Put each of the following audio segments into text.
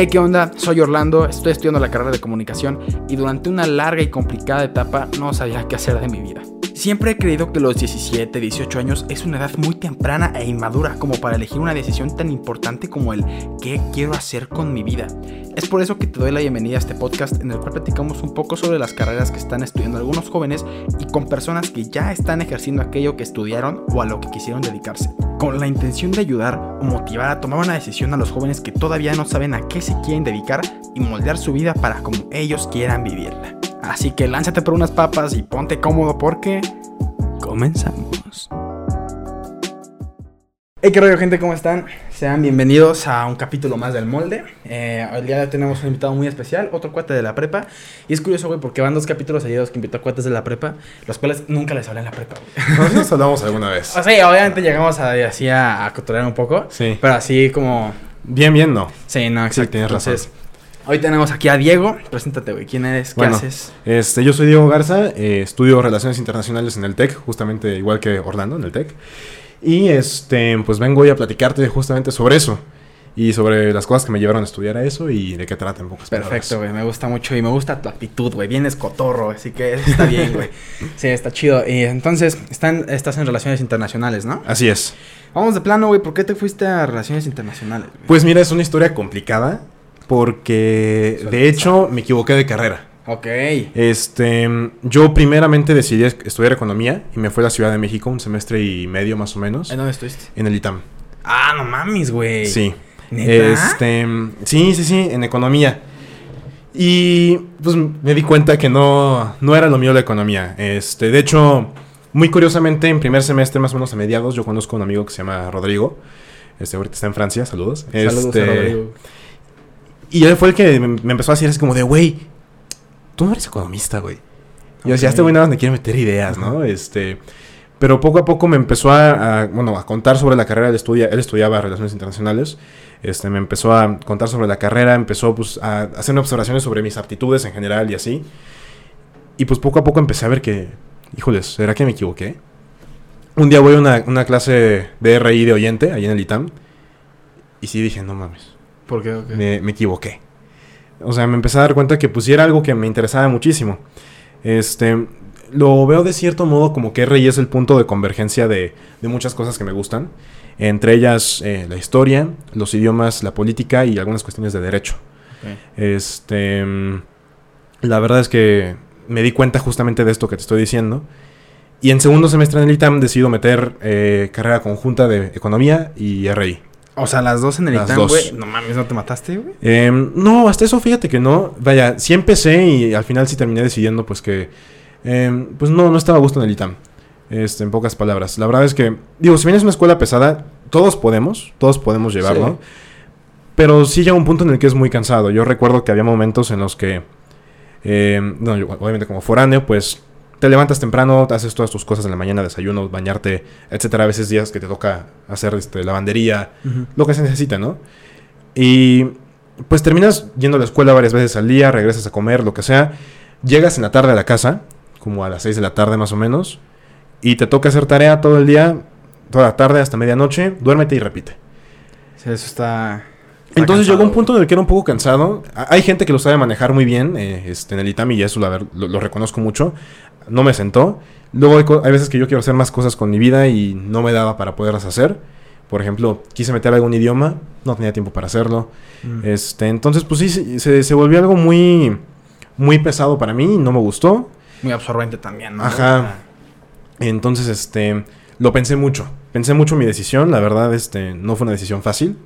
Hey, ¿qué onda? Soy Orlando, estoy estudiando la carrera de comunicación y durante una larga y complicada etapa no sabía qué hacer de mi vida. Siempre he creído que los 17, 18 años es una edad muy temprana e inmadura como para elegir una decisión tan importante como el qué quiero hacer con mi vida. Es por eso que te doy la bienvenida a este podcast en el cual platicamos un poco sobre las carreras que están estudiando algunos jóvenes y con personas que ya están ejerciendo aquello que estudiaron o a lo que quisieron dedicarse. Con la intención de ayudar o motivar a tomar una decisión a los jóvenes que todavía no saben a qué se quieren dedicar y moldear su vida para como ellos quieran vivirla. Así que lánzate por unas papas y ponte cómodo porque comenzamos. Hey, qué rollo, gente, ¿cómo están? Sean bienvenidos a un capítulo más del molde. Eh, el día hoy tenemos un invitado muy especial, otro cuate de la prepa. Y es curioso, güey, porque van dos capítulos seguidos que invitó a cuates de la prepa, los cuales nunca les hablé en la prepa, güey. Nosotros hablamos alguna vez. O sea, obviamente llegamos a, así a, a cotorrear un poco. Sí. Pero así como... Bien, bien, no. Sí, no, exacto. tienes razón. Hoy tenemos aquí a Diego. Preséntate, güey. ¿Quién eres? ¿Qué Bueno, haces? Este, yo soy Diego Garza, eh, estudio Relaciones Internacionales en el TEC, justamente igual que Orlando en el TEC. Y este, pues vengo hoy a platicarte justamente sobre eso. Y sobre las cosas que me llevaron a estudiar a eso y de qué trata en pocas. Perfecto, güey. Me gusta mucho y me gusta tu actitud, güey. Vienes cotorro, así que está bien, güey. Sí, está chido. Y entonces, están, estás en relaciones internacionales, ¿no? Así es. Vamos de plano, güey. ¿Por qué te fuiste a relaciones internacionales? güey? Pues mira, es una historia complicada porque Suelta de hecho me equivoqué de carrera. Ok. Este, yo primeramente decidí es- estudiar economía y me fui a la Ciudad de México un semestre y medio más o menos ¿En dónde estuviste? en el ITAM. Ah, no mames, güey. Sí. ¿Neta? Este, sí, sí, sí, en economía. Y pues me di cuenta que no, no era lo mío la economía. Este, de hecho, muy curiosamente, en primer semestre, más o menos a mediados, yo conozco a un amigo que se llama Rodrigo. Este, ahorita está en Francia, saludos. Saludos Este, a Rodrigo. Y él fue el que me, empezó a decir así como de, güey, tú no eres economista, güey. Y yo decía, este güey nada más me quiere meter ideas, ¿no? Este, pero poco a poco me empezó a, a, bueno, a contar sobre la carrera. Él, estudia, él estudiaba Relaciones Internacionales. Este, me empezó a contar sobre la carrera, empezó pues, a hacerme observaciones sobre mis aptitudes en general y así. Y pues poco a poco empecé a ver que, híjoles, ¿será que me equivoqué? Un día voy a una, una clase de RI de oyente, ahí en el ITAM. Y sí dije, no mames ¿Por qué? Ok. me, me equivoqué. O sea, me empecé a dar cuenta que pues sí era algo que me interesaba muchísimo. Este, lo veo de cierto modo como que RI es el punto de convergencia de, de muchas cosas que me gustan. Entre ellas eh, la historia, los idiomas, la política y algunas cuestiones de derecho. Este, la verdad es que me di cuenta justamente de esto que te estoy diciendo. Y en segundo semestre en el ITAM decido meter eh, carrera conjunta de economía y RI. O sea, las dos en el Las güey. No mames, ¿no te mataste, güey? Em, no, hasta eso fíjate que no. Vaya, sí empecé y al final sí terminé decidiendo pues que... em, pues no, no estaba a gusto en el ITAM. Este, en pocas palabras. La verdad es que, digo, si bien es una escuela pesada, todos podemos, todos podemos llevarlo. Pero sí llega un punto en el que es muy cansado. Yo recuerdo que había momentos en los que, em, no, yo, obviamente como foráneo, pues te levantas temprano, haces todas tus cosas en la mañana, desayuno, bañarte, etcétera. A veces días que te toca hacer este, lavandería, lo que se necesita, ¿no? Y pues terminas yendo a la escuela varias veces al día, regresas a comer, lo que sea. Llegas en la tarde a la casa, como a las 6 de la tarde más o menos, y te toca hacer tarea todo el día, toda la tarde hasta medianoche, duérmete y repite. Sí, eso está. está Entonces cansado, llegó un punto en el que era un poco cansado. Hay gente que lo sabe manejar muy bien eh, este, en el ITAM y eso lo reconozco mucho. No me sentó. Luego hay, veces que yo quiero hacer más cosas con mi vida y no me daba para poderlas hacer. Por ejemplo, quise meter algún idioma, no tenía tiempo para hacerlo. Mm. Este, entonces, pues sí, se- se, volvió algo muy, muy pesado para mí, no me gustó. Muy absorbente también, ¿no? Ajá. Entonces, este, lo pensé mucho. Pensé mucho en mi decisión, la verdad, este, no fue una decisión fácil.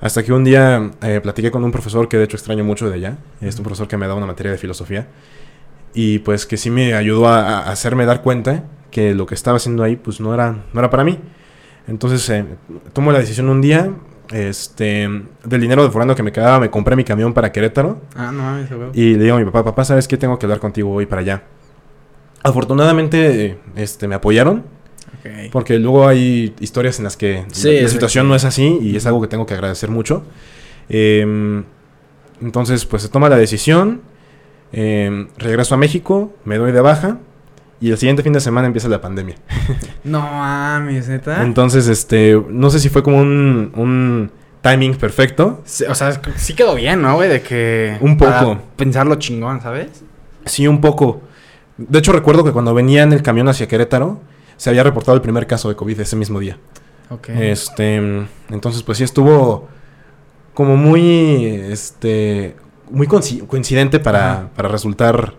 Hasta que un día eh, platiqué con un profesor que de hecho extraño mucho de allá. Es un profesor que me da una materia de filosofía. Y pues que sí me ayudó a, a hacerme dar cuenta que lo que estaba haciendo ahí pues no era, no era para mí. Entonces eh, tomo la decisión un día. Este, del dinero de forando que me quedaba, me compré mi camión para Querétaro. Ah, no a huevo. Y le digo a mi papá, papá, ¿sabes qué? Tengo que hablar contigo hoy para allá. Afortunadamente, este, me apoyaron. Ok. Porque luego hay historias en las que Sí, la, situación no es así y es algo que tengo que agradecer mucho. Em, entonces, pues se toma la decisión. Em, regreso a México, me doy de baja. Y el siguiente fin de semana empieza la pandemia. No mames, neta. Entonces, este, no sé si fue como un, un timing perfecto. Sí, o sea, sí quedó bien, ¿no, güey? De que... Un poco. Pensarlo chingón, ¿sabes? Sí, un poco. De hecho, recuerdo que cuando venía en el camión hacia Querétaro, se había reportado el primer caso de COVID ese mismo día. Ok. Este, entonces, pues sí estuvo como muy, este, muy coinci- coincidente para, para resultar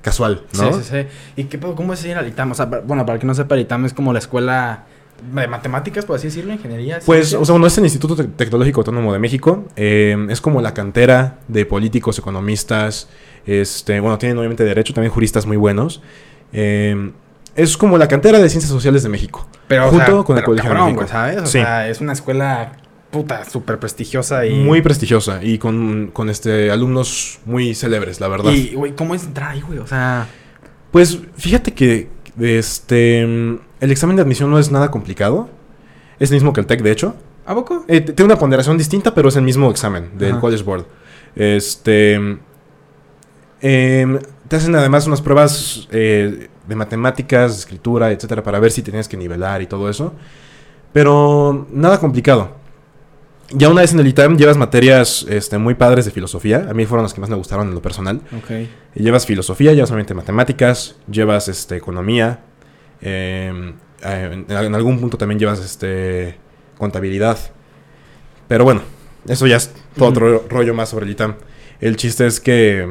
casual, ¿no? Sí, sí, sí. ¿Y qué pedo? ¿Cómo es ir al ITAM? O sea, bueno, para el que no sepa, el ITAM es como la escuela de matemáticas, por así decirlo, ingeniería. Pues, o sea, no es el Instituto Tec- Tecnológico Autónomo de México, eh, es como la cantera de políticos, economistas, este, bueno, tienen obviamente derecho, también juristas muy buenos. eh, es como la cantera de ciencias sociales de México. pero, o junto sea, con el pero Colegio de México. ¿sabes? O Sí. sea, es una escuela puta, súper prestigiosa y... Muy prestigiosa y con, con este, alumnos muy célebres, la verdad. Y, güey, ¿cómo es entrar ahí, güey? O sea... Pues fíjate que este el examen de admisión no es nada complicado. Es el mismo que el TEC, de hecho. ¿A poco? Eh, tiene una ponderación distinta, pero es el mismo examen del Ajá. College Board. Este. em, te hacen además unas pruebas eh, de matemáticas, de escritura, etcétera, para ver si tienes que nivelar y todo eso. Pero nada complicado. Ya una vez en el ITAM llevas materias este, muy padres de filosofía. A mí fueron las que más me gustaron en lo personal. Ok. Y Llevas filosofía, llevas obviamente matemáticas, llevas este, economía, eh, eh, en, en algún punto también llevas este, contabilidad. Pero bueno, eso ya es todo otro rollo más sobre el ITAM. El chiste es que,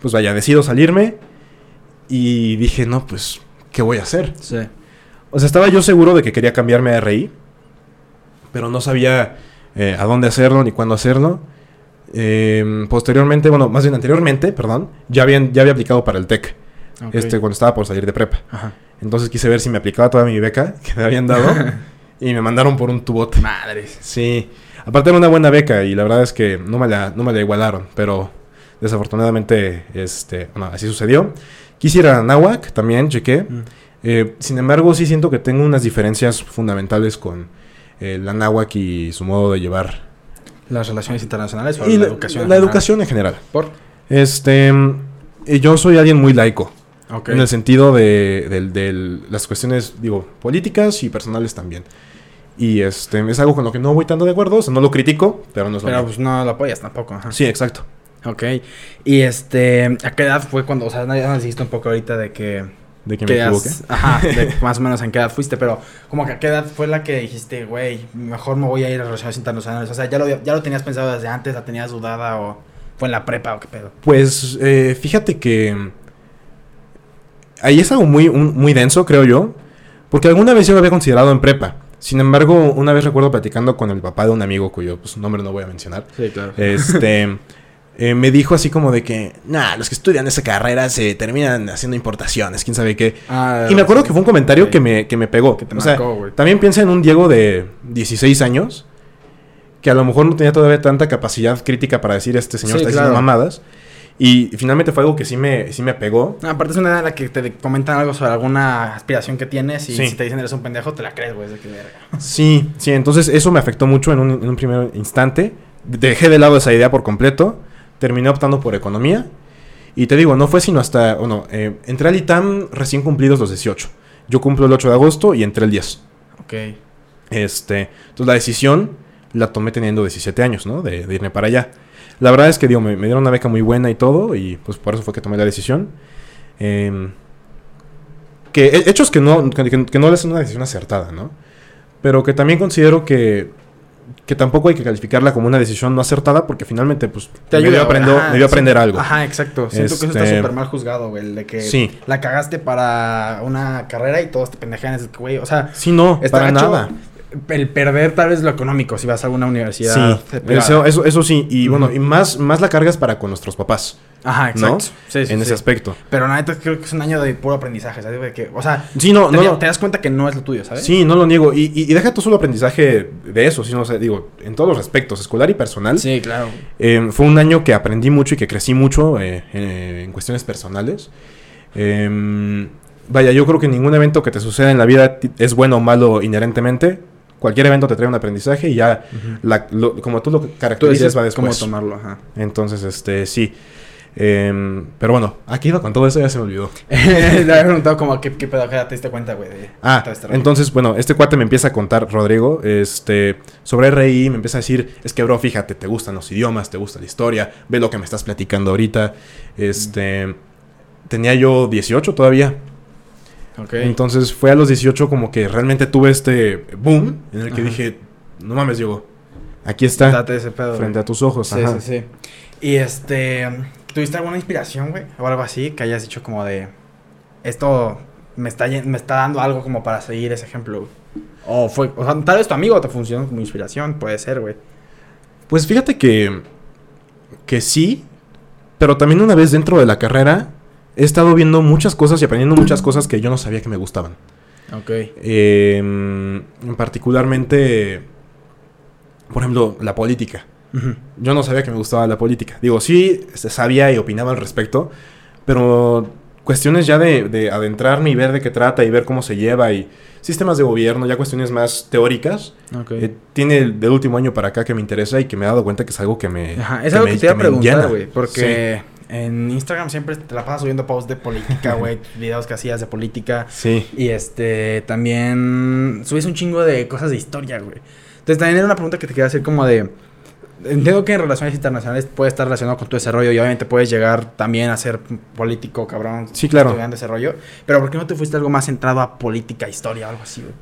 pues vaya, decido salirme y dije, no, pues, ¿qué voy a hacer? Sí. O sea, estaba yo seguro de que quería cambiarme a RI, pero no sabía eh, a dónde hacerlo ni cuándo hacerlo. Eh, posteriormente, bueno, más bien anteriormente, perdón, ya, habían, ya había aplicado para el TEC, este, cuando estaba por salir de prepa. Ajá. Entonces quise ver si me aplicaba toda mi beca que me habían dado y me mandaron por un tubote. Madres. Sí, aparte era una buena beca y la verdad es que no me la, no me la igualaron, pero desafortunadamente, este, bueno, así sucedió. Quisiera a Nahuac, también chequé. Mm. Eh, sin embargo, sí siento que tengo unas diferencias fundamentales con eh, la náhuac y su modo de llevar. ¿Las relaciones internacionales o Y la, la, educación? en la general? educación en general. ¿Por? Este, mm, eh, yo soy alguien muy laico, Ok. en el sentido de, del- del- las cuestiones, digo, políticas y personales también. Y este, es algo con lo que no voy tanto de acuerdo, o sea, no lo critico, pero no es lo Pero pues no lo apoyas tampoco. Ajá. Sí, exacto. Ok. Y este, ¿a qué edad fue cuando, o sea, ya nos dijiste un poco ahorita de que... De que me equivoqué. Ajá, de más o menos en qué edad fuiste, pero como que a qué edad fue la que dijiste, güey, mejor me voy a ir a relaciones internacionales. O sea, ¿ya lo, ya lo tenías pensado desde antes, la tenías dudada o fue en la prepa o qué pedo? Pues eh, fíjate que ahí es algo muy, un- muy denso, creo yo, porque alguna vez yo lo había considerado en prepa. Sin embargo, una vez recuerdo platicando con el papá de un amigo cuyo pues, nombre no voy a mencionar, Sí, claro. este, eh, me dijo así como de que, nah, los que estudian esa carrera se terminan haciendo importaciones, quién sabe qué. y me acuerdo que fue un comentario Sí. que me, que me pegó. Que te o sea, marcó, güey. también piensa en un Diego de 16 años, que a lo mejor no tenía todavía tanta capacidad crítica para decir, este señor Sí, está diciendo claro. mamadas. Y finalmente fue algo que sí me, sí me pegó. No, aparte es una edad en la que te comentan algo sobre alguna aspiración que tienes y Sí. si te dicen eres un pendejo, te la crees, güey. Sí, sí, entonces eso me afectó mucho en un, en un primer instante. Dejé de lado esa idea por completo. Terminé optando por economía. Y te digo, no fue sino hasta, bueno, eh, entré al ITAM recién cumplidos los 18. Yo cumplo el 8 de agosto y entré el 10. Ok. Este, entonces la decisión la tomé teniendo 17 años, ¿no? De, de irme para allá. La verdad es que, digo, me, me dieron una beca muy buena y todo, y pues por eso fue que tomé la decisión. Em, que he- hechos que no, que, que- que no es una decisión acertada, ¿no? Pero que también considero que, que tampoco hay que calificarla como una decisión no acertada, porque finalmente, pues, Te me dio, ayuda, aprendo- ajá, me dio a sí. aprender algo. Ajá, exacto. Siento que eso está Este- súper mal juzgado, güey. el De que Sí. la cagaste para una carrera y todos te pendejean. Es que, güey, o sea, Sí, no, está para gacho nada. El perder tal vez lo económico si vas a alguna universidad. Sí, privada. eso, eso, eso sí. Y bueno, y más, más la cargas para con nuestros papás, Ajá, ¿no? exacto. Sí, sí, en sí. ese aspecto. Pero neta creo que es un año de puro aprendizaje, ¿sabes? De que, o sea, Sí, no, te, no, no. te das cuenta que no es lo tuyo, ¿sabes? Sí, no lo niego. Y, y- y deja tú solo aprendizaje de eso, sino, o sea, digo, en todos los aspectos, escolar y personal. Sí, claro. Eh, fue un año que aprendí mucho y que crecí mucho eh, eh, en cuestiones personales. Eh, vaya, yo creo que ningún evento que te suceda en la vida es bueno o malo inherentemente. Cualquier evento te trae un aprendizaje y ya, la- lo- como tú lo decides va cómo después. tomarlo, ajá. Entonces, este, sí. Em, pero bueno, aquí iba con todo eso, ya se me olvidó. Le había preguntado como, ¿qué, qué pedo? ¿Qué te diste cuenta, güey? Ah, entonces, bueno, este cuate me empieza a contar, Rodrigo, este, sobre RI, me empieza a decir, es que, bro, fíjate, te gustan los idiomas, te gusta la historia, ve lo que me estás platicando ahorita. Este, tenía yo 18 todavía. Entonces fue a los 18 como que realmente tuve este boom en el que Ajá. dije, no mames, Diego, aquí está, Date ese pedo, güey. frente a tus ojos. Sí, ajá. sí, sí. Y este, ¿tuviste alguna inspiración, güey? O algo así que hayas dicho como de, esto me está, me está dando algo como para seguir ese ejemplo, güey? O fue, o sea, tal vez tu amigo te funcionó como inspiración, puede ser, güey. Pues fíjate que, que sí, pero también una vez dentro de la carrera he estado viendo muchas cosas y aprendiendo muchas cosas que yo no sabía que me gustaban. Ok. Eh, particularmente, por ejemplo, la política. Yo no sabía que me gustaba la política. Digo, sí sabía y opinaba al respecto, pero cuestiones ya de, de adentrarme y ver de qué trata y ver cómo se lleva y sistemas de gobierno, ya cuestiones más teóricas, Ok. eh, tiene el del último año para acá que me interesa y que me he dado cuenta que es algo que me... Ajá, es algo me- que te iba a preguntar, güey, porque en Instagram siempre te la pasas subiendo posts de política, güey, videos que hacías de política. Sí. Y este, también subes un chingo de cosas de historia, güey. Entonces también era una pregunta que te quería hacer como de... Entiendo que en relaciones internacionales puede estar relacionado con tu desarrollo y obviamente puedes llegar también a ser político, cabrón. Sí, claro. Estudiando desarrollo. Pero ¿por qué no te fuiste algo más centrado a política, historia, algo así, güey?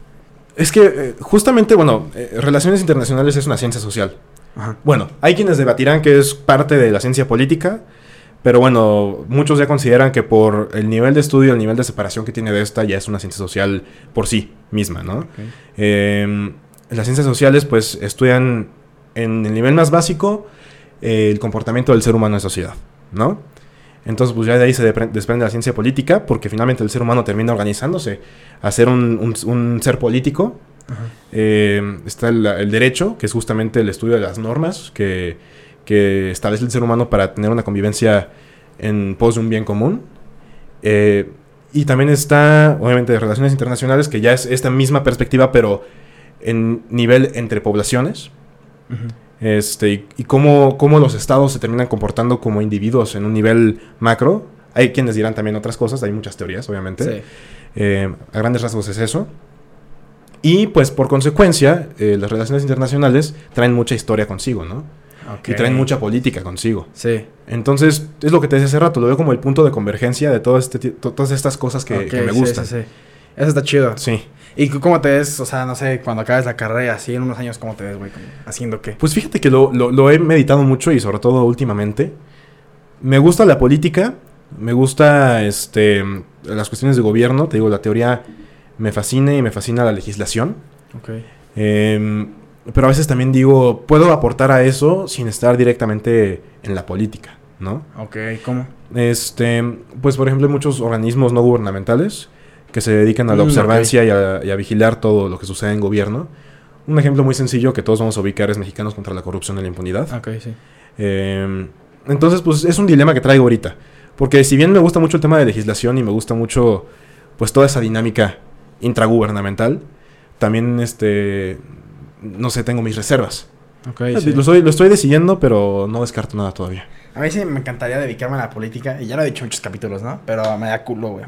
Es que eh, justamente, bueno, eh, relaciones internacionales es una ciencia social. Ajá. Bueno, hay quienes debatirán que es parte de la ciencia política, pero bueno, muchos ya consideran que por el nivel de estudio, el nivel de separación que tiene de esta, ya es una ciencia social por sí misma, ¿no? Eh, las ciencias sociales, pues, estudian en el nivel más básico eh, el comportamiento del ser humano en sociedad, ¿no? Entonces, pues ya de ahí se desprende la ciencia política, porque finalmente el ser humano termina organizándose a ser un, un- un ser político. Eh, está el, el derecho, que es justamente el estudio de las normas que, que establece el ser humano para tener una convivencia en pos de un bien común. Eh, y también está, obviamente, de relaciones internacionales, que ya es esta misma perspectiva, pero en nivel entre poblaciones. Este, y, y cómo, cómo los estados se terminan comportando como individuos en un nivel macro. Hay quienes dirán también otras cosas, hay muchas teorías, obviamente. Sí. Eh, a grandes rasgos es eso. Y pues por consecuencia, eh, las relaciones internacionales traen mucha historia consigo, ¿no? Y traen mucha política consigo. Sí. Entonces, es lo que te decía hace rato, lo veo como el punto de convergencia de todo este, to- todas estas cosas que, me sí, gustan. Sí, sí, Eso está chido. Sí. ¿Y cómo te ves? O sea, no sé, cuando acabes la carrera, así en unos años, ¿cómo te ves, güey? ¿Haciendo qué? Pues fíjate que lo, lo- lo he meditado mucho y sobre todo últimamente. Me gusta la política, me gusta este, las cuestiones de gobierno, te digo, la teoría me fascina y me fascina la legislación. Ok. Em, pero a veces también digo, puedo aportar a eso sin estar directamente en la política, ¿no? Ok, ¿cómo? Este, pues por ejemplo, hay muchos organismos no gubernamentales que se dedican a la Mm, observancia y, a, y a vigilar todo lo que sucede en gobierno. Un ejemplo muy sencillo que todos vamos a ubicar es Mexicanos contra la Corrupción y la Impunidad. Ok, sí. Eh, entonces, pues es un dilema que traigo ahorita. Porque si bien me gusta mucho el tema de legislación y me gusta mucho, pues toda esa dinámica intragubernamental, también, este, no sé, tengo mis reservas. Ok, lo, sí. estoy, lo estoy decidiendo, pero no descarto nada todavía. A mí sí me encantaría dedicarme a la política, y ya lo he dicho en muchos capítulos, ¿no? Pero me da culo, güey.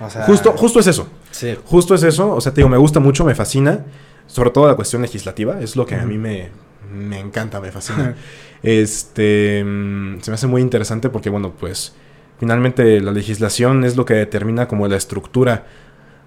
O sea... Justo, justo es eso. Sí. Justo es eso. O sea, te digo, me gusta mucho, me fascina. Sobre todo la cuestión legislativa. Es lo que a mí me, me encanta, me fascina. Este mm, se me hace muy interesante porque, bueno, pues finalmente la legislación es lo que determina como la estructura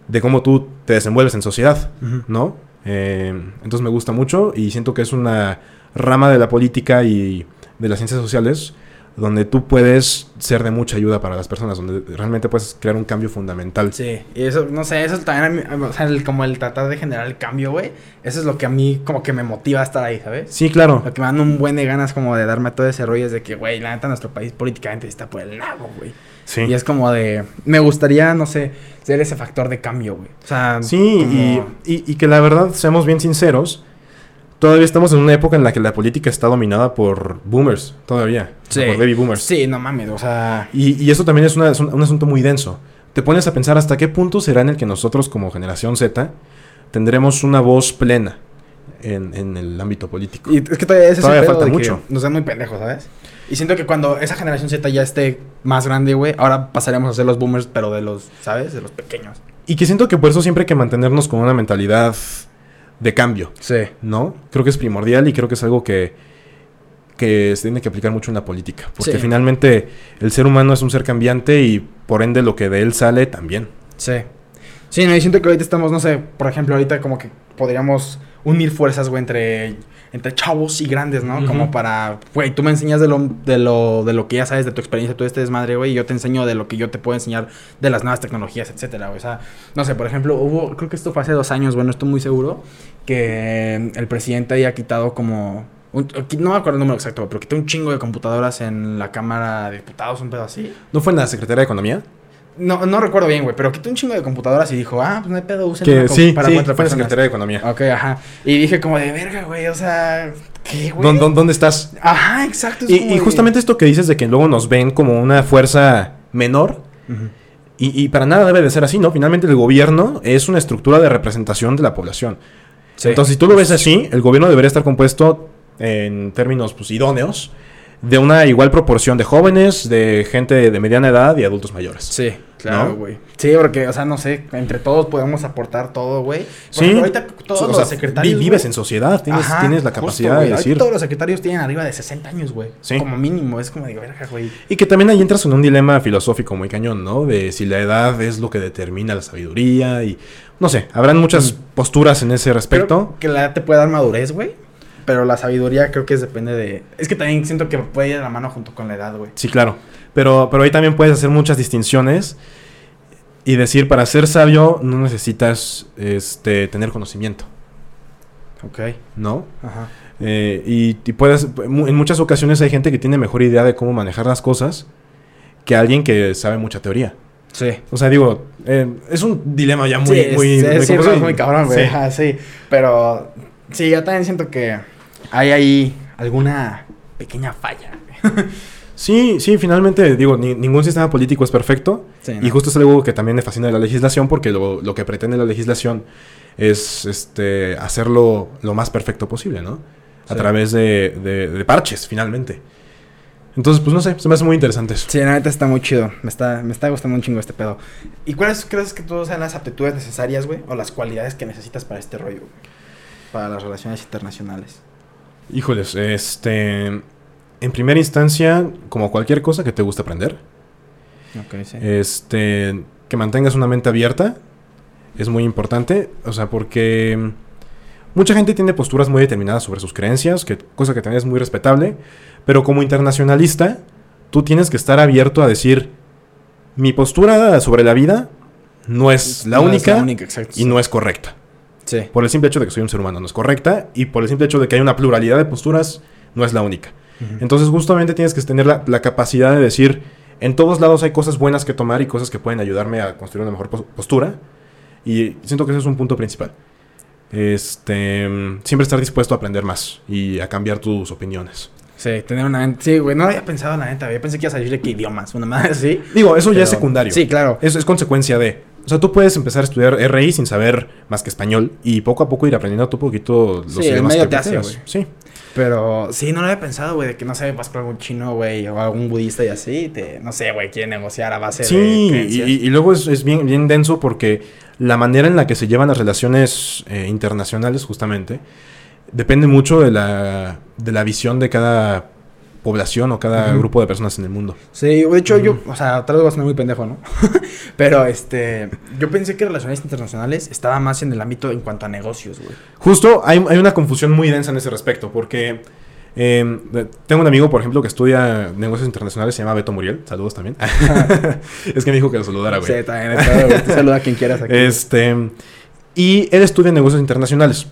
de cómo tú te desenvuelves en sociedad. ¿no? Eh, entonces me gusta mucho y siento que es una rama de la política y de las ciencias sociales donde tú puedes ser de mucha ayuda para las personas, donde realmente puedes crear un cambio fundamental. Sí, y eso, no sé, eso también, a mí- o sea, el- como el tratar de generar el cambio, güey, eso es lo que a mí como que me motiva a estar ahí, ¿sabes? Sí, claro. Lo que me dan un buen de ganas como de darme todo ese rollo es de que, güey, la neta nuestro país políticamente está por el nabo, güey. Sí. Y es como de, me gustaría, no sé, ser ese factor de cambio, güey. O sea, Sí, como- y, y- y que la verdad, seamos bien sinceros, todavía estamos en una época en la que la política está dominada por boomers, todavía. Sí. Por baby boomers. Sí, no mames, o sea... Y, y eso también es, una- es un, un asunto muy denso. Te pones a pensar hasta qué punto será en el que nosotros como generación Z tendremos una voz plena en, en el ámbito político. Y es que todavía, ese es Todavía pedo falta mucho. Nos dan muy pendejos, ¿sabes? Y siento que cuando esa generación Z ya esté más grande, güey, ahora pasaremos a ser los boomers, pero de los, ¿sabes? De los pequeños. Y que siento que por eso siempre hay que mantenernos con una mentalidad de cambio, Sí. ¿no? Creo que es primordial y creo que es algo que, que se tiene que aplicar mucho en la política. Porque Sí. finalmente el ser humano es un ser cambiante y por ende lo que de él sale también. Sí. Sí, no, y siento que ahorita estamos, no sé, por ejemplo, ahorita como que podríamos unir fuerzas, güey, entre, entre chavos y grandes, ¿no? Como para, güey, tú me enseñas de lo, de, lo, de lo que ya sabes, de tu experiencia, todo este desmadre, güey, y yo te enseño de lo que yo te puedo enseñar de las nuevas tecnologías, etcétera, güey. O sea, no sé, por ejemplo, hubo, creo que esto fue hace dos años, bueno, estoy muy seguro, que el presidente había quitado como... un- no me acuerdo el número exacto, pero quitó un chingo de computadoras en la Cámara de Diputados, un pedo así. ¿No fue en la Secretaría de Economía? No, no recuerdo bien, güey, pero quitó un chingo de computadoras y dijo, ah, pues no hay pedo, usen Que sí, para sí, cuatro fue en la. Secretaría de Economía. Ok, ajá. Y dije como de verga, güey, o sea, ¿qué, güey? ¿Dó- dó- ¿Dónde estás? Ajá, exacto. es Y, como y de- justamente esto que dices de que luego nos ven como una fuerza menor, y, y para nada debe de ser así, ¿no? Finalmente el gobierno es una estructura de representación de la población. Sí. Entonces, si tú lo ves así, el gobierno debería estar compuesto en términos pues, idóneos de una igual proporción de jóvenes, de gente de mediana edad y adultos mayores. Sí, claro, ¿No? güey. Sí, porque, o sea, no sé, entre todos podemos aportar todo, güey. Sí. ahorita todos O los sea, secretarios. vi- vives en sociedad, tienes, Ajá, tienes la capacidad de decir. Todos los secretarios tienen arriba de 60 años, güey. Sí. Como mínimo, es como digo, verga, güey. Y que también ahí entras en un dilema filosófico muy cañón, ¿no? De si la edad es lo que determina la sabiduría y... No sé, habrán muchas posturas en ese respecto. Creo que la edad te puede dar madurez, güey. Pero la sabiduría creo que es depende de. Es que también siento que puede ir de la mano junto con la edad, güey. Sí, claro. Pero, pero ahí también puedes hacer muchas distinciones y decir, para ser sabio no necesitas este, tener conocimiento, Ok. ¿no? Ajá. Eh, y, y puedes, en muchas ocasiones hay gente que tiene mejor idea de cómo manejar las cosas que alguien que sabe mucha teoría. Sí. O sea, digo, eh, es un dilema ya muy... sí, es- muy, es, muy sí, muy cabrón, güey. sí. Ajá, sí. Pero sí, yo también siento que hay ahí alguna pequeña falla. Sí, sí, finalmente, digo, ni- ningún sistema político es perfecto. Sí, Y justo es algo que también me fascina de la legislación, porque lo, lo que pretende la legislación es este, hacerlo lo más perfecto posible, ¿no? A Sí. través de, de- de parches, finalmente. Entonces, pues no sé, se me hace muy interesante eso. Sí, la neta está muy chido. Me está, me está gustando un chingo este pedo. ¿Y cuáles crees que tú sean las aptitudes necesarias, güey? O las cualidades que necesitas para este rollo, güey? Para las relaciones internacionales. Híjoles, este. En primera instancia, como cualquier cosa que te guste aprender, sí. este. Que mantengas una mente abierta es muy importante. O sea, porque. Mucha gente tiene posturas muy determinadas sobre sus creencias, que, cosa que también es muy respetable. Pero como internacionalista, tú tienes que estar abierto a decir: Mi postura sobre la vida no es la No única, y no es correcta. Sí. Por el simple hecho de que soy un ser humano no es correcta. Y por el simple hecho de que hay una pluralidad de posturas, no es la única. Entonces justamente tienes que tener la, la capacidad de decir, en todos lados hay cosas buenas que tomar y cosas que pueden ayudarme a construir una mejor pos- postura. Y siento que ese es un punto principal. Este, siempre estar dispuesto a aprender más y a cambiar tus opiniones. Sí, tener una mente. Sí, güey, no había pensado la neta. Yo pensé que ibas a decir de qué idiomas, una madre así. Digo, eso ya es secundario. Sí, claro. Es, es consecuencia de... O sea, tú puedes empezar a estudiar RI sin saber más que español y poco a poco ir aprendiendo tu poquito los Sí, el idiomas medio que te hace. Sí. Pero sí, no lo había pensado, güey, de que no sé, vas con algún chino, güey, o algún budista y así, te, no sé, güey, quiere negociar a base de Sí, y, creencias. y luego es, es bien, bien denso porque la manera en la que se llevan las relaciones eh, internacionales, justamente, depende mucho de la, de la visión de cada población o cada grupo de personas en el mundo. Sí, de hecho yo, o sea, tal vez voy a sonar muy pendejo, ¿no? Pero este, yo pensé que relaciones internacionales estaba más en el ámbito en cuanto a negocios, güey. Justo hay, hay una confusión muy densa en ese respecto porque eh, tengo un amigo, por ejemplo, que estudia negocios internacionales, se llama Beto Muriel. Saludos también. es que me dijo que lo saludara, güey. Sí, también, te saluda a quien quieras aquí. Este, y él estudia negocios internacionales.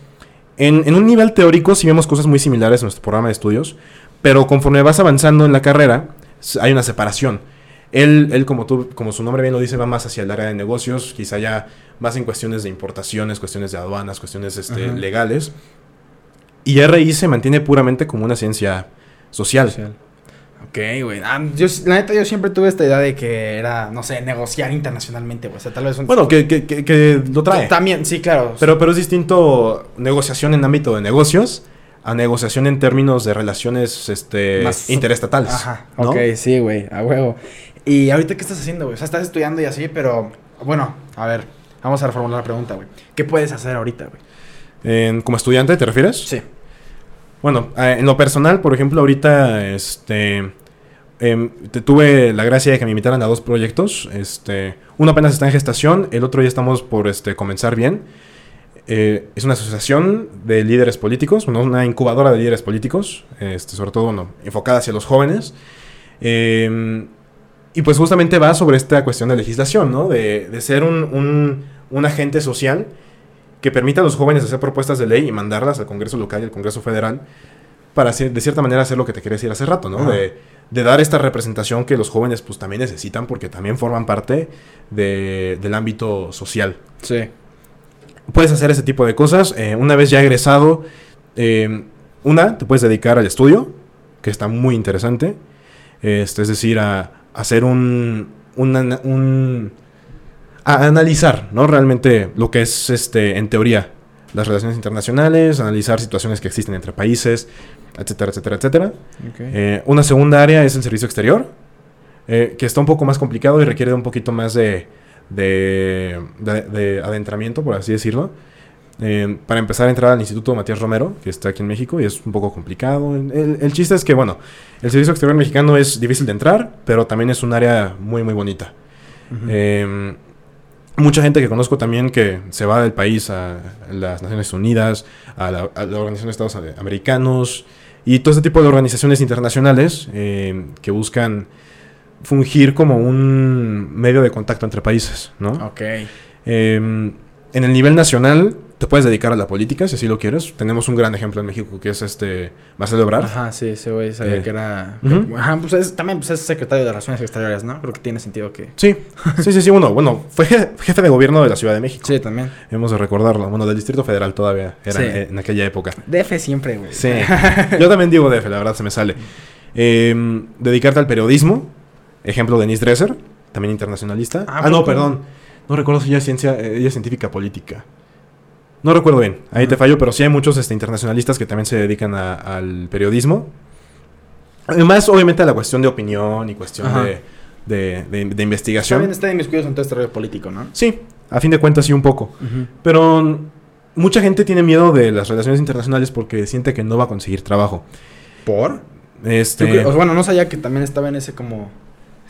En, en un nivel teórico sí vemos cosas muy similares en nuestro programa de estudios, pero conforme vas avanzando en la carrera, hay una separación. Él, él como, tú, como su nombre bien lo dice, va más hacia el área de negocios, quizá ya más en cuestiones de importaciones, cuestiones de aduanas, cuestiones este, legales. Y RI se mantiene puramente como una ciencia social. Social. Ok, güey. Ah, yo, la neta, yo siempre tuve esta idea de que era, no sé, negociar internacionalmente, güey. O sea, tal vez un... Bueno, que, que, que, que lo trae. También, sí, claro. Pero, pero es distinto negociación en ámbito de negocios a negociación en términos de relaciones este, Más- interestatales. Ajá, ¿no? ok, sí, güey, a huevo. ¿Y ahorita qué estás haciendo, güey? O sea, estás estudiando y así, pero, bueno, a ver, vamos a reformular la pregunta, güey. ¿Qué puedes hacer ahorita, güey? ¿Como estudiante te refieres? Sí. Bueno, eh, en lo personal, por ejemplo, ahorita este, em, te- tuve la gracia de que me invitaran a dos proyectos. Este, uno apenas está en gestación, el otro ya estamos por este, comenzar bien. Eh, es una asociación de líderes políticos, una incubadora de líderes políticos, este, sobre todo bueno, enfocada hacia los jóvenes. Em, y pues justamente va sobre esta cuestión de legislación, ¿no? De, de ser un, un- un agente social que permita a los jóvenes hacer propuestas de ley y mandarlas al Congreso local y al Congreso federal para hacer- de cierta manera hacer lo que te quería decir hace rato, ¿no? De, de dar esta representación que los jóvenes pues también necesitan porque también forman parte de- del ámbito social. Sí. Puedes hacer ese tipo de cosas. eh, una vez ya egresado, eh, una, te puedes dedicar al estudio, que está muy interesante. Este, es decir, a, hacer un, un, un- a analizar, ¿no? Realmente lo que es, este, en teoría, las relaciones internacionales, analizar situaciones que existen entre países, etcétera, etcétera, etcétera. Eh, una segunda área es el servicio exterior, eh, que está un poco más complicado y requiere un poquito más de, de, de- de adentramiento, por así decirlo. Eh, para empezar a entrar al Instituto Matías Romero, que está aquí en México, y es un poco complicado. El, el chiste es que, bueno, el servicio exterior mexicano es difícil de entrar, pero también es un área muy, muy bonita. Eh, mucha gente que conozco también que se va del país a las Naciones Unidas, a la, a la Organización de Estados Americanos y todo este tipo de organizaciones internacionales eh, que buscan fungir como un medio de contacto entre países, ¿no? Ok. Eh, en el nivel nacional te puedes dedicar a la política si así lo quieres. Tenemos un gran ejemplo en México que es este Marcelo Ebrard. Ajá, sí, ese güey sabía Eh, que era... Ajá, pues es- también pues, es secretario de Relaciones Exteriores, ¿no? Creo que tiene sentido que... Sí, sí, sí, sí. Bueno, bueno, fue je- jefe de gobierno de la Ciudad de México. Sí, también. Hemos de recordarlo. Bueno, del Distrito Federal todavía era Sí. en, en aquella época. DF siempre, güey. Sí. Yo también digo DF, la verdad se me sale. Eh, dedicarte al periodismo. Ejemplo, Denise Dresser, también internacionalista. Ah, Ah, no, perdón. No recuerdo si ella es, ciencia, ella es científica política. No recuerdo bien. Ahí te Ujú. fallo, pero sí hay muchos este, internacionalistas que también se dedican a- al periodismo. Además, obviamente, a la cuestión de opinión y cuestión de, de- de- de investigación. bien, está en mis cuidados en todo este rollo político, ¿no? Sí, a fin de cuentas sí un poco. Pero mucha gente tiene miedo de las relaciones internacionales porque siente que no va a conseguir trabajo. ¿Por? Este, bueno, no sabía que también estaba en ese como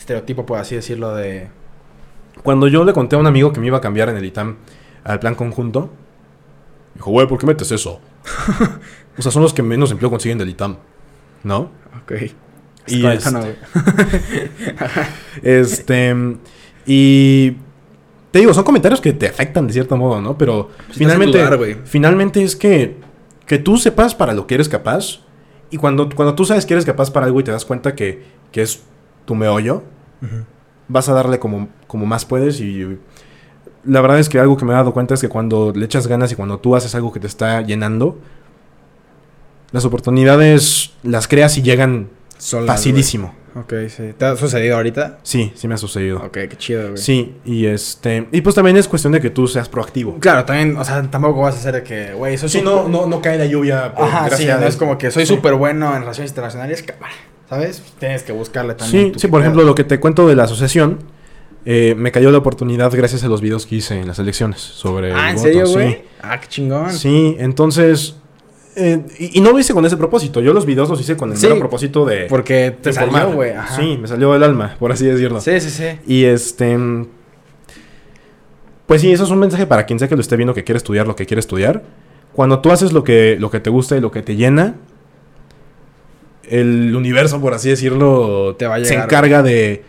estereotipo, por así decirlo, de... cuando yo le conté a un amigo que me iba a cambiar en el ITAM al plan conjunto, dijo, güey, ¿por qué metes eso? o sea, son los que menos empleo consiguen del ITAM, ¿no? Ok. Y este- no. Este, y te digo, son comentarios que te afectan de cierto modo, ¿no? Pero finalmente, dudar, finalmente es que, que tú sepas para lo que eres capaz. Y cuando, cuando tú sabes que eres capaz para algo y te das cuenta que, que es tu meollo, Vas a darle como, como más puedes. Y la verdad es que algo que me he dado cuenta es que cuando le echas ganas y cuando tú haces algo que te está llenando, las oportunidades las creas y llegan Solas, facilísimo. güey. Ok, sí. ¿Te ha sucedido ahorita? Sí, sí me ha sucedido. Ok, qué chido, güey. Sí, y este. Y pues también es cuestión de que tú seas proactivo. Claro, también, o sea, tampoco vas a hacer de que, güey, soy Sí, no, no, no cae la lluvia. por Ajá, sí, no es como que soy Sí. súper bueno en relaciones internacionales, cámara, ¿sabes? Tienes que buscarle también. Sí, sí, por ejemplo, lo que te cuento de la asociación, eh, me cayó la oportunidad gracias a los videos que hice en las elecciones sobre. Ah, el ¿en voto, serio, sí. güey? Ah, qué chingón. Sí, entonces. eh, y, y no lo hice con ese propósito. Yo los videos los hice con el Sí, mero propósito de. Porque te salió, güey. Sí, me salió del alma, por así decirlo. Sí, sí, sí. Y este. Pues sí, eso es un mensaje para quien sea que lo esté viendo que quiere estudiar lo que quiere estudiar. Cuando tú haces lo que, lo que te gusta y lo que te llena, el universo, por así decirlo, Te va a se encarga de.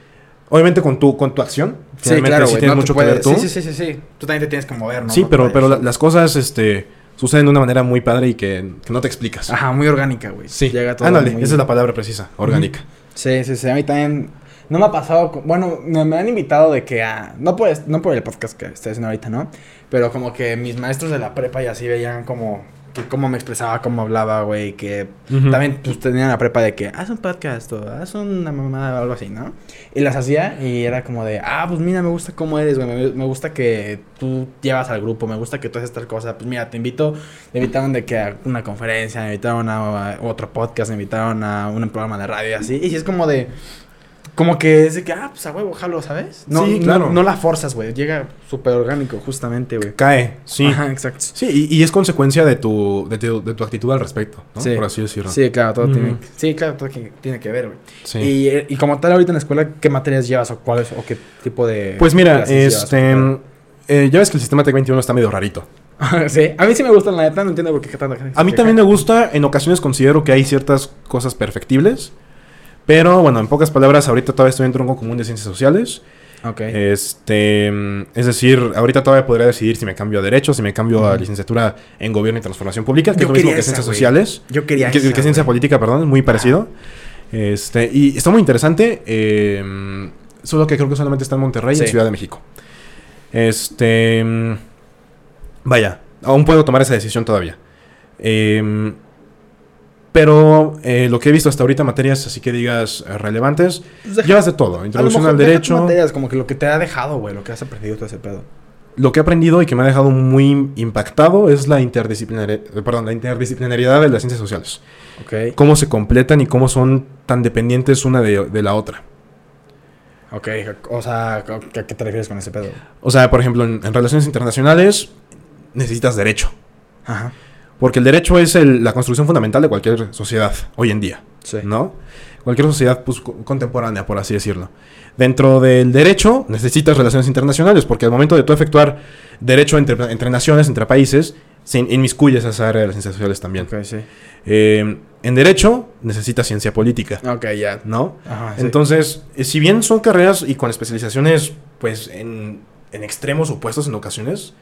Obviamente con tu, con tu acción. Sí, claro, sí güey. tiene no te mucho puedes- que ver tú. Sí, sí, sí, sí. Tú también te tienes que mover, ¿no? Sí, pero, pero la- las cosas este, suceden de una manera muy padre y que, que no te explicas. Ajá, muy orgánica, güey. Sí, Llega todo ándale, muy- esa es la palabra precisa, orgánica. Sí, sí, sí. A mí también. No me ha pasado. Bueno, me, me han invitado de que. ah, no, por, no por el podcast que estoy haciendo ahorita, ¿no? Pero como que mis maestros de la prepa y así veían como. Que cómo me expresaba, cómo hablaba, güey, que Ujú. también pues tenía la prepa de que haz un podcast o haz una mamada o algo así, ¿no? Y las hacía y era como de, ah, pues mira, me gusta cómo eres, güey, me, me gusta que tú llevas al grupo, me gusta que tú haces tal cosa, pues mira, te invito, me invitaron de que a una conferencia, me invitaron a, a otro podcast, me invitaron a un programa de radio y así, y es como de... Como que es de que, ah, pues a huevo, jalo, ¿sabes? No, Sí, claro. No, la forzas, güey. Llega súper orgánico, justamente, güey. Cae, sí. Ajá, exacto. Sí, y, y es consecuencia de tu, de, tu, de tu actitud al respecto, ¿no? Sí. Por así decirlo. Sí, claro, todo Ujú. tiene, sí, claro, todo que- tiene que ver, güey. Sí. Y, y como tal, ahorita en la escuela, ¿qué materias llevas o cuáles o qué tipo de. Pues mira, este... eh, ya ves que el sistema Tec 21 está medio rarito. sí, a mí sí me gusta, la neta, no entiendo por qué tanto. A mí también me gusta, en ocasiones considero que hay ciertas cosas perfectibles. Pero bueno, en pocas palabras, ahorita todavía estoy en tronco común de ciencias sociales. Ok. Este, mm, es decir, ahorita todavía podría decidir si me cambio a Derecho, si me cambio a licenciatura en Gobierno y Transformación Pública, que Yo es lo mismo que esa, Ciencias. Sociales. Yo quería. Que, esa, que Ciencia. Política, perdón, muy parecido. Este, y está muy interesante. eh, solo que creo que solamente está en Monterrey y en Ciudad de México. Este. mm, Vaya, aún puedo tomar esa decisión todavía. Eh, pero eh, lo que he visto hasta ahorita, materias así que digas eh, relevantes, Pues deja- llevas de todo. Introducción al derecho. materias, como que lo que te ha dejado, güey, lo que has aprendido todo ese pedo. Lo que he aprendido y que me ha dejado muy impactado es la, interdisciplinaria- eh, perdón, la interdisciplinariedad de las ciencias sociales. Ok. Cómo se completan y cómo son tan dependientes una de, de la otra. Ok, o sea, ¿a qué te refieres con ese pedo? O sea, por ejemplo, en, en relaciones internacionales necesitas derecho. Ajá. Porque el derecho es el- la construcción fundamental de cualquier sociedad hoy en día. Sí. ¿no? Cualquier sociedad pues, co- contemporánea, por así decirlo. Dentro del derecho necesitas relaciones internacionales, porque al momento de tú efectuar derecho entre, entre naciones, entre países, se in- inmiscuyes a esa área de las ciencias sociales también. Ok, sí. Eh, en derecho necesitas ciencia política, Ok, ya. ¿no? Ajá. Entonces, eh, si bien son carreras y con especializaciones, pues, en, en extremos opuestos en ocasiones,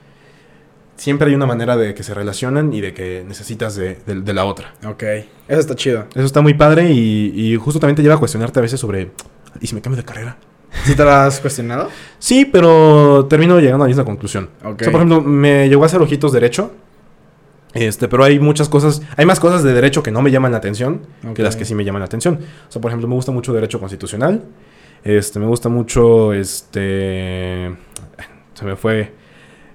siempre hay una manera de que se relacionan y de que necesitas de- de- de la otra. Ok. Eso está chido. Eso está muy padre y, y justo también te lleva a cuestionarte a veces sobre, ¿y si me cambio de carrera? ¿Sí te lo has cuestionado? Sí, pero termino llegando a la misma conclusión. Ok. O sea, por ejemplo, me llegó a hacer ojitos derecho. Este, pero hay muchas cosas, hay más cosas de derecho que no me llaman la atención que las que sí me llaman la atención. O sea, por ejemplo, me gusta mucho derecho constitucional. Este, me gusta mucho este se me fue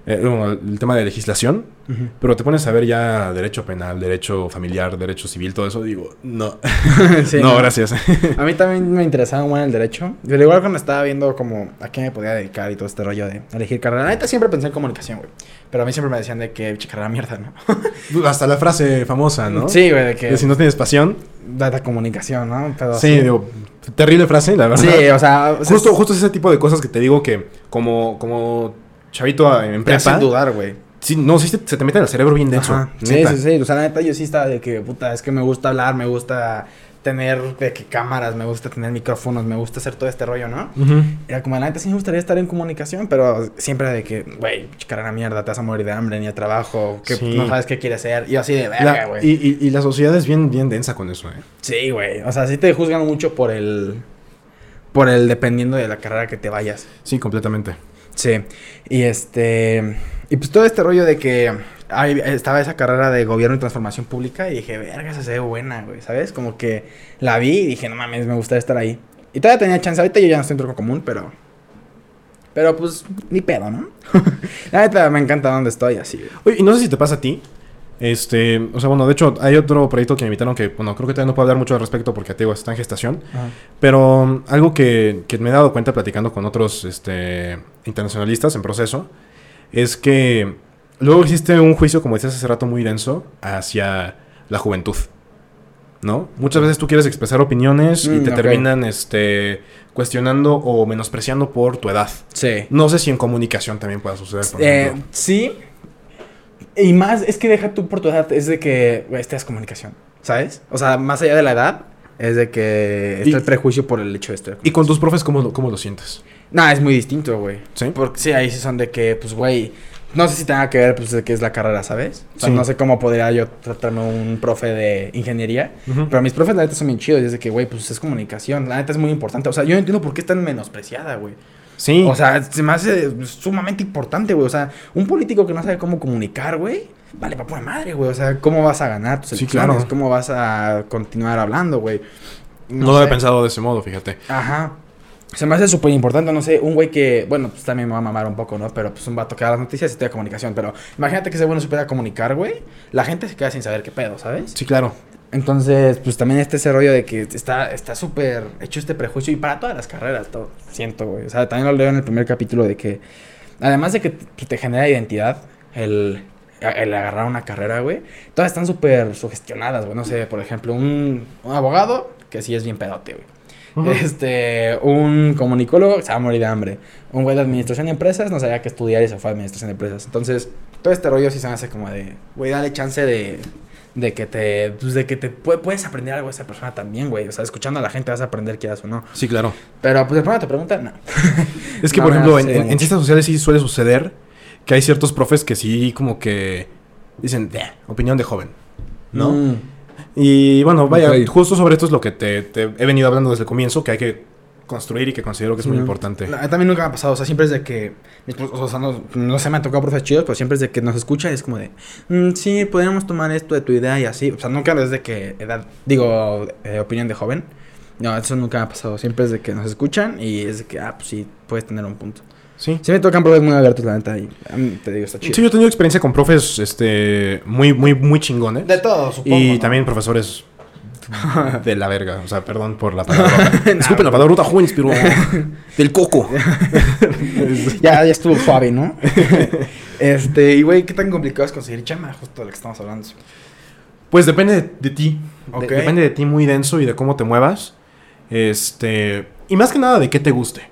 eh, bueno, el tema de legislación, Ujú. pero te pones a ver ya derecho penal, derecho familiar, derecho civil, todo eso, digo, no. Sí, no, gracias. A mí también me interesaba muy el derecho. Pero igual cuando estaba viendo como a qué me podía dedicar y todo este rollo de elegir carrera. La neta siempre pensé en comunicación, güey. Pero a mí siempre me decían de que "Pinche carrera mierda, ¿no? Hasta la frase famosa, ¿no? Sí, güey, de que Que si no tienes pasión. da la comunicación, ¿no? Pero Sí, digo, terrible frase, la verdad. Sí, o sea, Justo, justo es ese tipo de cosas que te digo que como, como chavito a- en prepa. hacen dudar, güey. Sí, no, sí se, se te mete en el cerebro bien denso. Ajá. Sí, neta. sí, sí. O sea, la neta yo sí estaba de que, puta, es que me gusta hablar, me gusta tener de que cámaras, me gusta tener micrófonos, me gusta hacer todo este rollo, ¿no? Ujú. Era como, la neta sí me gustaría estar en comunicación, pero siempre de que, güey, carrera mierda, te vas a morir de hambre ni de trabajo, que Sí. no sabes qué quieres hacer. Y así de verga, güey. y, y- y la sociedad es bien, bien densa con eso, ¿eh? Sí, güey. O sea, sí te juzgan mucho por el. Por el dependiendo de la carrera que te vayas. Sí, completamente. Sí. Y este. Y pues todo este rollo de que ahí estaba esa carrera de gobierno y transformación pública y dije, verga, esa se ve buena, güey. ¿Sabes? Como que la vi y dije, no mames, me gustaría estar ahí. Y todavía tenía chance. Ahorita yo ya no estoy en truco común, pero. Pero pues, ni pedo, ¿no? la me encanta donde estoy así. Oye, y no sé si te pasa a ti. Este, o sea, bueno, de hecho, hay otro proyecto que me invitaron que, bueno, creo que todavía no puedo hablar mucho al respecto porque te digo, está en gestación. Pero um, algo que, que me he dado cuenta platicando con otros este, internacionalistas en proceso es que luego existe un juicio, como decías hace rato, muy denso hacia la juventud. ¿No? Muchas veces tú quieres expresar opiniones y Mm, te ok. terminan este, cuestionando o menospreciando por tu edad. Sí. No sé si en comunicación también pueda suceder. por Eh, sí. Y más, es que deja tú por tu edad, es de que, esta es comunicación, ¿sabes? O sea, más allá de la edad, es de que está Y- el prejuicio por el hecho de esto. ¿Y con tus profes cómo cómo lo sientes? No, es muy distinto, güey. ¿Sí? Porque sí, ahí sí son de que, pues, güey, no sé si tenga que ver, pues, de qué es la carrera, ¿sabes? O sea, Sí. no sé cómo podría yo tratarme un profe de ingeniería. Ujú. Pero mis profes, la neta, son bien chidos. Y es de que, güey, pues, es comunicación. La neta es muy importante. O sea, yo no entiendo por qué es tan menospreciada, güey. Sí. O sea, se me hace sumamente importante, güey. O sea, un político que no sabe cómo comunicar, güey. vale para pura madre, güey. O sea, ¿cómo vas a ganar tus Sí, claro. ¿Cómo vas a continuar hablando, güey? No, lo había pensado de ese modo, fíjate. Ajá. Se me hace súper importante, no sé, un güey que, bueno, pues también me va a mamar un poco, ¿no? Pero pues un vato que da las noticias y estudia comunicación. Pero imagínate que ese bueno supiera comunicar, güey. La gente se queda sin saber qué pedo, ¿sabes? Sí, claro. Entonces, pues también está ese rollo de que está está súper hecho este prejuicio y para todas las carreras, todo, siento, güey. O sea, también lo leo en el primer capítulo de que, además de que te, te genera identidad, el, el agarrar una carrera, güey, todas están súper sugestionadas, güey. No sé, por ejemplo, un, un abogado que sí es bien pedote, güey. Este, un comunicólogo se va a morir de hambre. Un güey de administración de empresas no sabía qué estudiar y se fue a administración de empresas. Entonces, todo este rollo sí se me hace como de, güey, dale chance de, de que te, pues de que te pu- puedes aprender algo de esa persona también, güey. O sea, escuchando a la gente vas a aprender quieras o no. Sí, claro. Pero, pues, de pronto te preguntan, no. Es que, No, por no, ejemplo, en, en- ciencias sociales sí suele suceder que hay ciertos profes que sí como que dicen, "Eh, opinión de joven, ¿no? Mm. Y bueno, vaya, justo sobre esto es lo que te, te he venido hablando desde el comienzo, que hay que construir y que considero que es muy Sí. importante. A mí también nunca me ha pasado, o sea, siempre es de que, o sea, no, no se me han tocado profes chidos, pero siempre es de que nos escucha y es como de, "Mm, sí, podríamos tomar esto de tu idea y así, o sea, nunca es de que edad, digo, eh, opinión de joven, no, eso nunca me ha pasado, siempre es de que nos escuchan y es de que, ah, pues sí, puedes tener un punto. Sí. Sí me tocan profes muy abiertos, la neta, y a mí te digo, está chido. Sí, yo he tenido experiencia con profes este, muy, muy, muy chingones. De todo, supongo. y ¿no? también profesores de la verga. O sea, perdón por la palabra. Disculpen la palabra jóvenes, pero del coco. ya, ya estuvo suave, ¿no? este, y güey, ¿qué tan complicado es conseguir chamba? Justo de lo que estamos hablando. Pues depende de, de ti. De- depende de ti muy denso y de cómo te muevas. Este. Y más que nada de qué te guste.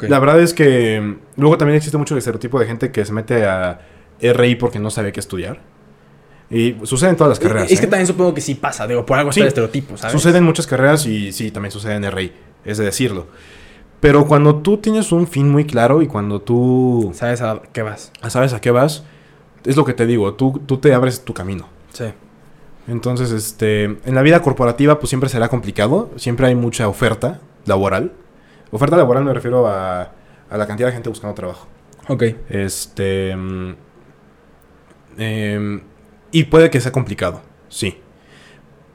La verdad es que luego también existe mucho el estereotipo de gente que se mete a RI porque no sabe qué estudiar. Y sucede en todas las carreras. Es que ¿eh? también supongo que sí pasa, digo, por algo Sí. está el estereotipo, ¿sabes? Sucede en muchas carreras y sí, también sucede en RI. Es de decirlo. Pero cuando tú tienes un fin muy claro y cuando tú ¿Sabes a qué vas? sabes a qué vas, es lo que te digo, tú, tú te abres tu camino. Sí. Entonces, este, en la vida corporativa pues siempre será complicado, siempre hay mucha oferta laboral. Oferta laboral me refiero a, a la cantidad de gente buscando trabajo. Ok. Este, em, y puede que sea complicado, sí.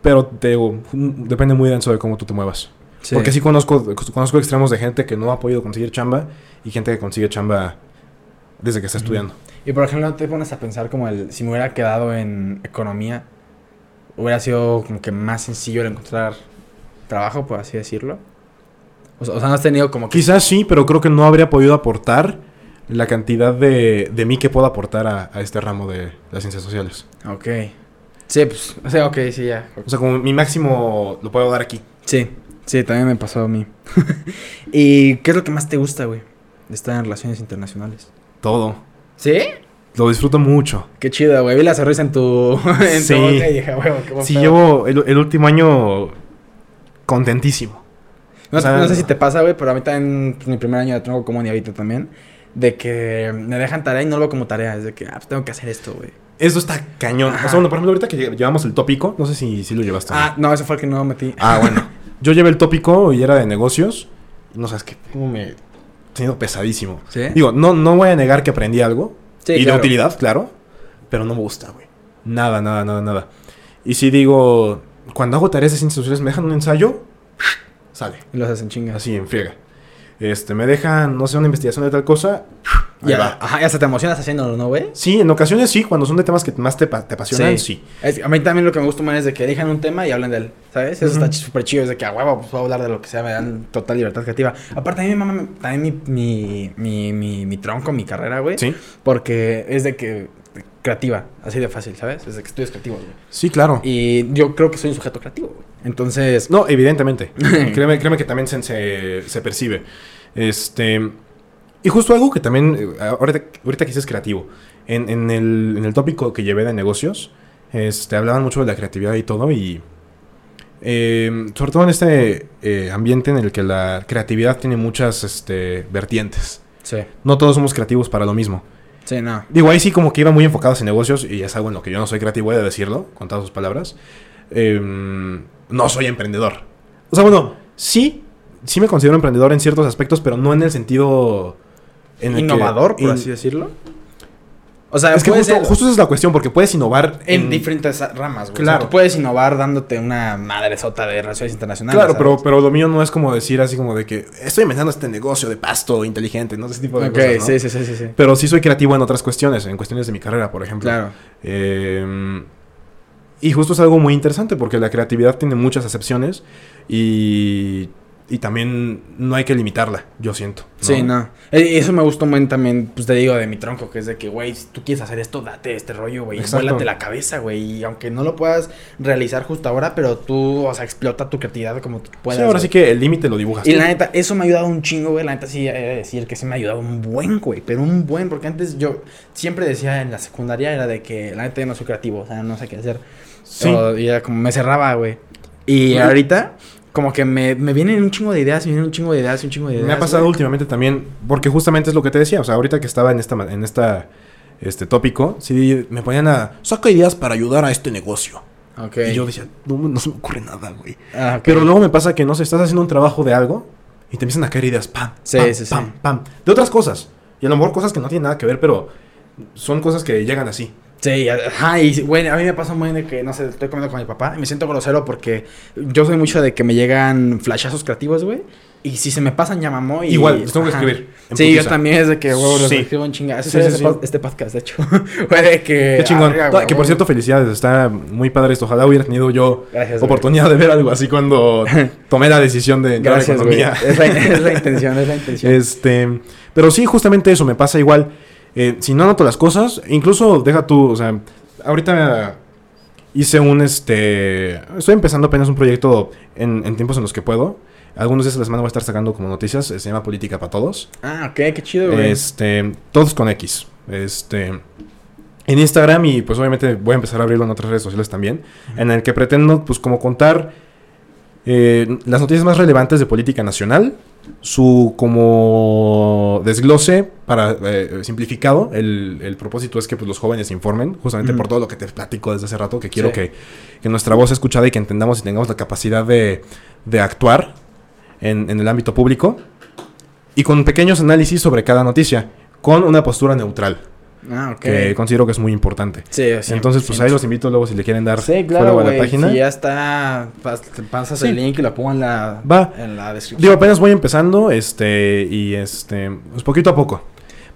Pero te digo, mm, depende muy denso de cómo tú te muevas. Sí. Porque sí conozco, conozco extremos de gente que no ha podido conseguir chamba y gente que consigue chamba desde que está estudiando. Y por ejemplo, te pones a pensar como el, si me hubiera quedado en economía, hubiera sido como que más sencillo el encontrar trabajo, por así decirlo. O sea, o sea, no has tenido como que... Quizás sí, pero creo que no habría podido aportar la cantidad de, de mí que puedo aportar a, a este ramo de las ciencias sociales. Ok. Sí, pues, o sea, ok, sí, ya. O sea, como mi máximo lo puedo dar aquí. Sí, sí, también me pasó a mí. ¿Y qué es lo que más te gusta, güey? De estar en relaciones internacionales. Todo. ¿Sí? Lo disfruto mucho. Qué chido, güey. Vi la sonrisa en tu, en Sí. tu boca y dije, güey, qué buen Sí, pedo". llevo el, el último año contentísimo. No, o sea, no sé si te pasa, güey, pero a mí también, pues, mi primer año de tronco como ni ahorita también, de que me dejan tarea y no lo veo como tarea. Es de que, ah, pues tengo que hacer esto, güey. Eso está cañón. O Ajá. sea, bueno, por ejemplo, ahorita que lle- llevamos el tópico, no sé si, si lo llevaste. Ah, no, ese fue el que no metí. Ah, bueno. Yo llevé el tópico y era de negocios. No sabes qué, cómo me he tenido pesadísimo. ¿Sí? Digo, no, no voy a negar que aprendí algo. Sí, y claro. de utilidad, claro. Pero no me gusta, güey. Nada, nada, nada, nada. Y si digo, cuando hago tareas de ciencias sociales, me dejan un ensayo, sale. Y los hacen chingas. Así, en friega. Este, me dejan, no sé, una investigación de tal cosa, ahí Ya, va. ajá, ya hasta te emocionas haciéndolo, ¿no, güey? Sí, en ocasiones sí, cuando son de temas que más te, te apasionan, sí. Es- a mí también lo que me gusta más es de que elijan un tema y hablen de él, ¿sabes? Eso está súper chido, es de que a huevo pues, puedo hablar de lo que sea, me dan total libertad creativa. Aparte, a mí me mama también mi, mi, mi, mi, mi tronco, mi carrera, güey. Sí, Porque es de que creativa, así de fácil, ¿sabes? Es de que estudias creativo, güey. sí, claro. Y yo creo que soy un sujeto creativo, güey. Entonces, No, evidentemente. créeme, créeme que también se, se, se percibe. Este. Y justo algo que también. eh, Ahorita, ahorita que dices creativo. En, en el, en el tópico que llevé de negocios. Este, hablaban mucho de la creatividad y todo. Y. eh, sobre todo en este eh, ambiente en el que la creatividad tiene muchas este, vertientes. sí, No todos somos creativos para lo mismo. Sí, no. Digo, ahí sí como que iban muy enfocados en negocios y es algo en lo que yo no soy creativo, he de decirlo, con todas sus palabras. Em, no soy emprendedor. O sea, bueno, sí, sí me considero emprendedor en ciertos aspectos, pero no en el sentido... en el que- Innovador, por in- así decirlo. O sea, es que justo, ser justo esa es la cuestión, porque puedes innovar en, diferentes ramas, güey. Claro. O sea, tú puedes innovar dándote una madresota de relaciones internacionales. Claro, ¿sabes? pero, pero lo mío no es como decir así como de que estoy inventando este negocio de pasto inteligente, no ese tipo de Ok, cosas. ¿no? sí, sí, sí, sí, sí. Pero sí soy creativo en otras cuestiones, en cuestiones de mi carrera, por ejemplo. Claro. Eh, y justo es algo muy interesante porque la creatividad tiene muchas acepciones y, y también no hay que limitarla, yo siento. Sí, no. Eh, Eso me gustó muy también, pues te digo, de mi tronco, que es de que, güey, si tú quieres hacer esto, date este rollo, güey. Vuélate la cabeza, güey. Y aunque no lo puedas realizar justo ahora, pero tú, o sea, explota tu creatividad como tú puedas. Sí, ahora sí que el límite lo dibujas. Y la neta, eso me ha ayudado un chingo, güey. La neta sí, he de decir que sí me ha ayudado un buen, güey. Pero un buen, porque antes yo siempre decía en la secundaria era de que la neta yo no soy creativo, o sea, no sé qué hacer. Sí. O- y era como me cerraba, güey. Y ahorita, como que me, me vienen un chingo de ideas, me vienen un chingo de ideas, un chingo de ideas. Me ha pasado güey. últimamente también, porque justamente es lo que te decía, o sea, ahorita que estaba en esta, en esta este tópico, sí me ponían a, saca ideas para ayudar a este negocio. Ok. Y yo decía, no, no se me ocurre nada, güey. Ah. Pero luego me pasa que, no sé, estás haciendo un trabajo de algo y te empiezan a caer ideas, pam, Sí, pam, sí, sí. pam, pam, de otras cosas. Y a lo mejor cosas que no tienen nada que ver, pero son cosas que llegan así. Sí, ajá, y güey, a mí me pasa muy de que, no sé, estoy comiendo con mi papá y me siento grosero porque yo soy mucho de que me llegan flashazos creativos, güey. Y si se me pasan, ya mamó y... Igual, los tengo que escribir. Sí, yo también es de que, huevo, los Sí. escribo en chinga. Eso Sí, es sí, este, este podcast, de hecho. Que... Qué chingón. arga, güey, que por cierto, felicidades. Está muy padre esto. Ojalá hubiera tenido yo Gracias, güey. oportunidad de ver algo así cuando tomé la decisión de entrar a Gracias, güey. economía. Es la, es la intención, es la intención. Este, pero sí, justamente eso me pasa igual. Eh, si no anoto las cosas, incluso deja tú, o sea, ahorita hice un, este, estoy empezando apenas un proyecto en, en tiempos en los que puedo. Algunos días de la semana voy a estar sacando como noticias, eh, se llama Política para Todos. Ah, ok, qué chido, güey. Este, todos con X. Este, en Instagram y pues obviamente voy a empezar a abrirlo en otras redes sociales también, en el que pretendo pues como contar eh, las noticias más relevantes de política nacional, su como desglose para eh, simplificado, el, el propósito es que pues, los jóvenes se informen, justamente por todo lo que te platico desde hace rato, que quiero Sí. que, que nuestra voz sea escuchada y que entendamos y tengamos la capacidad de, de actuar en, en el ámbito público y con pequeños análisis sobre cada noticia, con una postura neutral, Ah, ok. que considero que es muy importante. Sí, sí. Entonces, pues ahí los invito luego si le quieren dar Sí, follow claro, a la página. Si ya está, pas- te pasas Sí. el link y lo pongo en la, Va. en la descripción. Digo, apenas voy empezando, este, y este, pues poquito a poco.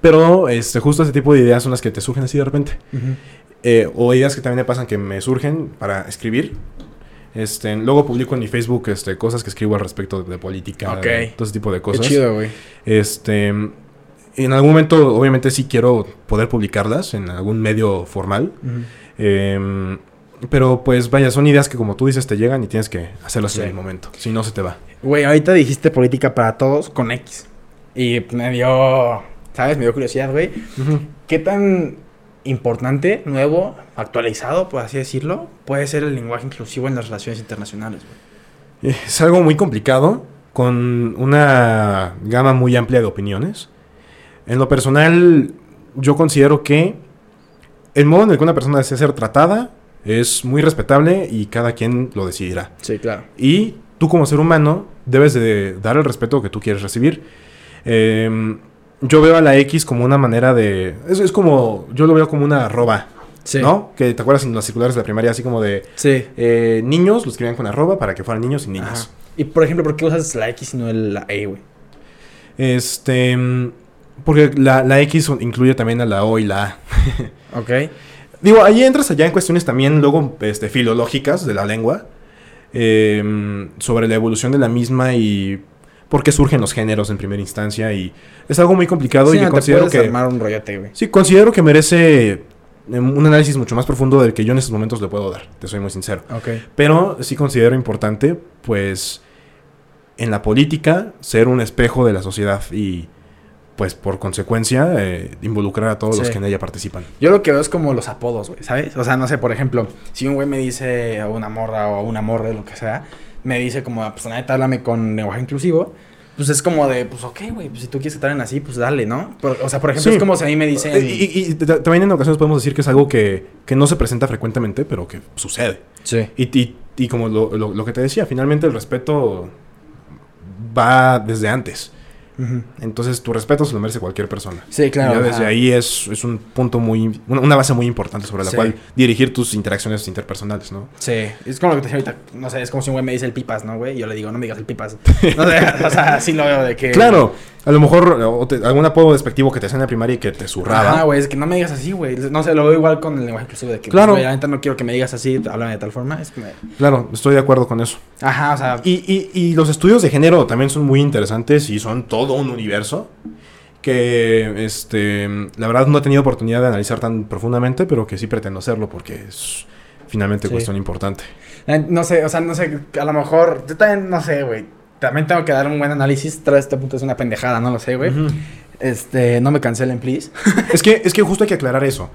Pero, este, justo ese tipo de ideas son las que te surgen así de repente. Eh, o ideas que también me pasan que me surgen para escribir. Este, luego publico en mi Facebook, este, cosas que escribo al respecto de, política, Ok. de todo ese tipo de Qué cosas. chido, güey. Este, en algún momento, obviamente, sí quiero poder publicarlas en algún medio formal. Em, pero pues vaya, son ideas que como tú dices te llegan y tienes que hacerlas Sí. en el momento. Si no, se te va. Güey, ahorita dijiste política para todos con X. Y me dio, ¿sabes? Me dio curiosidad, güey. ¿Qué tan importante, nuevo, actualizado, por así decirlo, puede ser el lenguaje inclusivo en las relaciones internacionales, güey? Es algo muy complicado, con una gama muy amplia de opiniones. En lo personal, yo considero que el modo en el que una persona desea ser tratada es muy respetable y cada quien lo decidirá. Sí, claro. Y tú como ser humano debes de dar el respeto que tú quieres recibir. Em, yo veo a la X como una manera de... Es, es como... Yo lo veo como una arroba, Sí. ¿no? Que te acuerdas en las circulares de la primaria así como de... Sí. eh, niños, lo escribían con arroba para que fueran niños y niñas. Ajá. Y por ejemplo, ¿por qué usas la X y no la E, güey? Este... Porque la, la X incluye también a la O y la A. Ok. Digo, ahí entras allá en cuestiones también luego este, filológicas de la lengua. em, sobre la evolución de la misma y por qué surgen los géneros en primera instancia. Y es algo muy complicado Sí, y no, yo considero que... armar un rollote, güey. Sí, considero que merece em, un análisis mucho más profundo del que yo en estos momentos le puedo dar. Te soy muy sincero. Ok. Pero sí considero importante, pues, en la política, ser un espejo de la sociedad y, pues, por consecuencia, eh, involucrar a todos los que en ella participan. Yo lo que veo es como los apodos, güey, ¿sabes? O sea, no sé, por ejemplo, si un güey me dice a una morra o a una morra, lo que sea, me dice como, pues la neta, háblame con lenguaje inclusivo, pues es como de, pues ok, güey, pues si tú quieres que te hablen así, pues dale, ¿no? Por- o sea, por ejemplo, Sí. es como si a mí me dicen... Y, y- y t- también en ocasiones podemos decir que es algo que, que no se presenta frecuentemente, pero que sucede. Sí. Y, y- y como lo, lo- lo que te decía, finalmente el respeto va desde antes. Ujú. Entonces, tu respeto se lo merece cualquier persona. Sí, claro. Desde ajá. ahí es, es un punto muy... Una, una base muy importante sobre la Sí. cual dirigir tus interacciones interpersonales, ¿no? Sí, es como lo que te decía ahorita, no sé, es como si un güey me dice el pipas, ¿no, güey? Y Yo le digo, no me digas el pipas. No sé, o sea, sí lo veo de que... Claro, a lo mejor o te- algún apodo despectivo que te hacen en la primaria y que te zurraba. Ajá, güey, es que no me digas así, güey. No sé, lo veo igual con el lenguaje inclusive de que, Claro. güey, la neta no quiero que me digas así, háblame de tal forma. Es que me... Claro, estoy de acuerdo con eso. Ajá, o sea, Y, y- y los estudios de género también son muy interesantes y son todo un universo que, este, la verdad no he tenido oportunidad de analizar tan profundamente, pero que sí pretendo hacerlo porque es finalmente Sí. cuestión importante. Eh, No sé, o sea, no sé, a lo mejor, yo también, no sé, güey. También tengo que dar un buen análisis. Tras este punto es una pendejada, no lo sé, güey. Este, no me cancelen, please. es, que, es que justo hay que aclarar eso.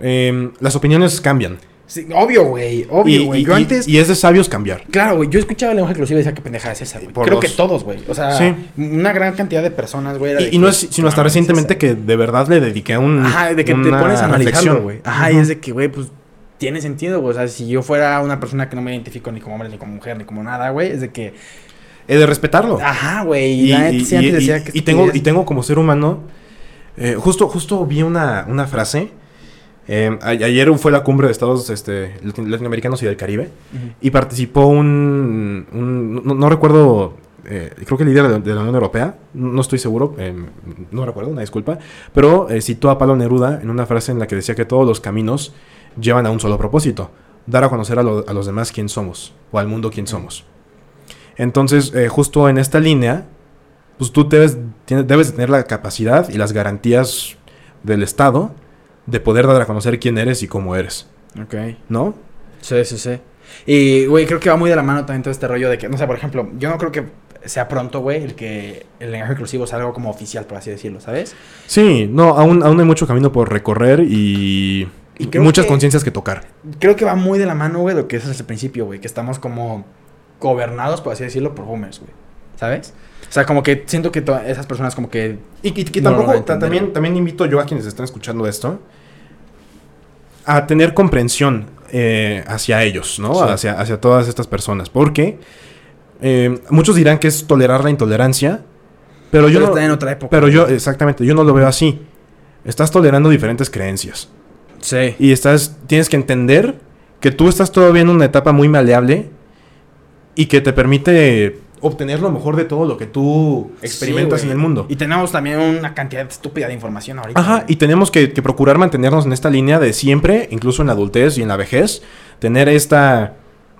Em, las opiniones cambian. Sí, obvio, güey, obvio, güey. y- Yo y- antes, y es de sabios cambiar. claro, güey, yo escuchaba el lenguaje inclusive y decía que pendejada es esa, güey. Creo que todos, güey. O sea, Sí. una gran cantidad de personas, güey. de Y, no es sino hasta "No, es recientemente esa". que de verdad le dediqué a un. Ajá, de que te pones a analizarlo, güey. Ajá, y es de que, güey, pues tiene sentido, güey. O sea, si yo fuera una persona que no me identifico ni como hombre, ni como mujer, ni como nada, güey, es de que, He de respetarlo. ajá, güey. Y, Y, tengo, y tengo como ser humano. eh, justo, justo vi una, una frase. Eh, a- ayer fue la cumbre de estados este, latino- latinoamericanos y del Caribe. Y participó un. un- no, no recuerdo. eh, creo que el líder de, de la Unión Europea. No estoy seguro. eh, no recuerdo, una disculpa. Pero eh, citó a Pablo Neruda en una frase en la que decía que todos los caminos llevan a un solo propósito: dar a conocer a, lo- a los demás quién somos. O al mundo quién somos. Entonces, eh, justo en esta línea, pues tú debes, tienes- debes tener la capacidad y las garantías del Estado de poder dar a conocer quién eres y cómo eres, Ok. ¿no? Sí, sí, sí. Y, güey, creo que va muy de la mano también todo este rollo de que, no sé, por ejemplo, yo no creo que sea pronto, güey, el que el lenguaje inclusivo sea algo como oficial, por así decirlo, ¿sabes? Sí, no, aún, aún hay mucho camino por recorrer y, muchas conciencias que tocar. Creo que va muy de la mano, güey, lo que es desde el principio, güey, que estamos como gobernados, por así decirlo, por boomers, güey. ¿Sabes? O sea, como que siento que esas personas como que... Y, y que tampoco, también, también invito yo a quienes están escuchando esto a tener comprensión eh, hacia ellos, ¿no? Sí. Hacia, hacia todas estas personas. Porque eh, muchos dirán que es tolerar la intolerancia, pero yo Pero no... está en otra época. Pero yo, exactamente, yo no lo veo así. Estás tolerando diferentes creencias. Sí. Y estás, tienes que entender que tú estás todavía en una etapa muy maleable y que te permite obtener lo mejor de todo lo que tú experimentas Sí, en el mundo. Y tenemos también una cantidad estúpida de información ahorita. Ajá, y tenemos que, que procurar mantenernos en esta línea de siempre, incluso en la adultez y en la vejez, tener esta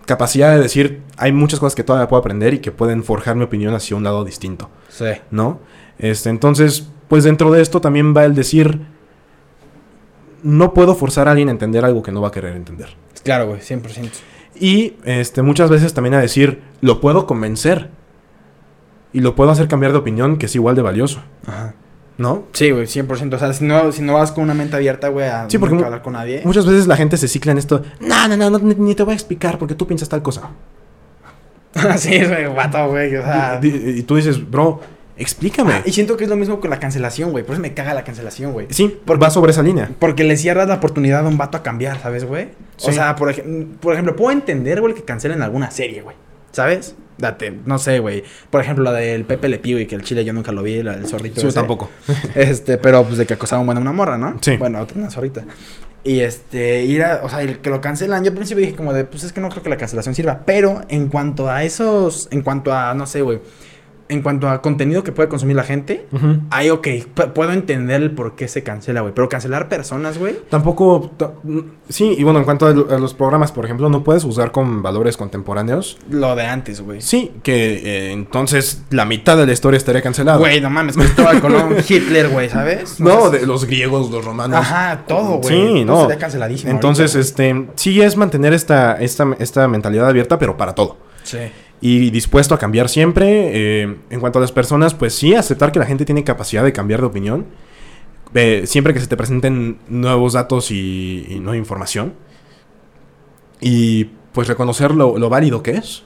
capacidad de decir, hay muchas cosas que todavía puedo aprender y que pueden forjar mi opinión hacia un lado distinto, Sí. ¿no? Este, entonces, pues dentro de esto también va el decir, no puedo forzar a alguien a entender algo que no va a querer entender. Claro, güey, 100%. Y este, muchas veces también a decir, lo puedo convencer. Y lo puedo hacer cambiar de opinión, que es igual de valioso, Ajá. ¿no? Sí, güey, 100%. O sea, si no, si no vas con una mente abierta, güey, a Sí, porque nunca hablar con nadie. Muchas veces la gente se cicla en esto, no, no, no, no, ni, ni te voy a explicar porque tú piensas tal cosa. sí, güey, vato, güey. O sea. y, y- y tú dices, bro, explícame. Ah, y siento que es lo mismo con la cancelación, güey. Por eso me caga la cancelación, güey. sí, porque- va sobre esa línea. Porque le cierras la oportunidad a un vato a cambiar, ¿sabes, güey? Sí. O sea, por, ej- por ejemplo, puedo entender, güey, que cancelen alguna serie, güey. ¿Sabes? Date, no sé, güey. Por ejemplo, la del Pepe Le Pew y que el chile yo nunca lo vi, la del zorrito. Sí, yo tampoco. Este, pero pues de que acosaban bueno, a una morra, ¿no? Sí. Bueno, otra una zorrita. Y este, ir a, o sea, el que lo cancelan, yo al principio dije como de, pues es que no creo que la cancelación sirva. Pero en cuanto a esos, en cuanto a, no sé, güey, en cuanto a contenido que puede consumir la gente, Ujú. ahí ok, puedo entender el por qué se cancela, güey. Pero cancelar personas, güey. Tampoco, ta- sí, y bueno, en cuanto a, lo- a los programas, por ejemplo, no puedes usar con valores contemporáneos. Lo de antes, güey. Sí, que eh, entonces la mitad de la historia estaría cancelada. Güey, no mames, Cristóbal Colón, Hitler, güey, ¿sabes? No, sé de los griegos, los romanos. Ajá, todo, güey. Sí, no. Sería canceladísimo. Entonces, ahorita. este, sí es mantener esta, esta, esta mentalidad abierta, pero para todo. Sí. Y dispuesto a cambiar siempre. eh, en cuanto a las personas, pues sí, aceptar que la gente tiene capacidad de cambiar de opinión. eh, siempre que se te presenten nuevos datos y, y nueva información. Y pues reconocer lo, lo válido que es.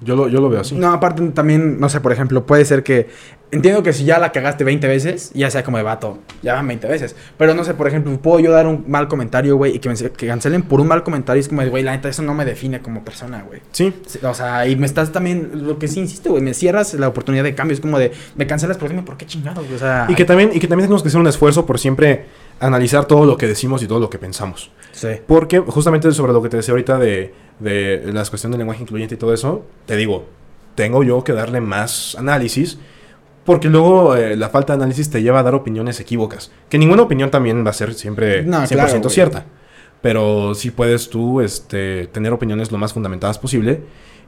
Yo lo, yo lo veo así. No, aparte también, no sé, por ejemplo, puede ser que Entiendo que si ya la cagaste 20 veces, ya sea como de vato, ya van 20 veces. Pero no sé, por ejemplo, puedo yo dar un mal comentario, güey, y que, me, que cancelen por un mal comentario. Es como de, güey, la neta, eso no me define como persona, güey. Sí. O sea, y me estás también, lo que sí insisto, güey, me cierras la oportunidad de cambio. Es como de, me cancelas, pero dime por qué chingados, güey. O sea, Y que también, y que también tenemos que hacer un esfuerzo por siempre analizar todo lo que decimos y todo lo que pensamos. Sí. Porque justamente sobre lo que te decía ahorita de, de las cuestiones del lenguaje incluyente y todo eso, te digo, tengo yo que darle más análisis. Porque luego eh, la falta de análisis te lleva a dar opiniones equívocas. Que ninguna opinión también va a ser siempre No, 100% claro, güey. cierta. Pero sí puedes tú este, tener opiniones lo más fundamentadas posible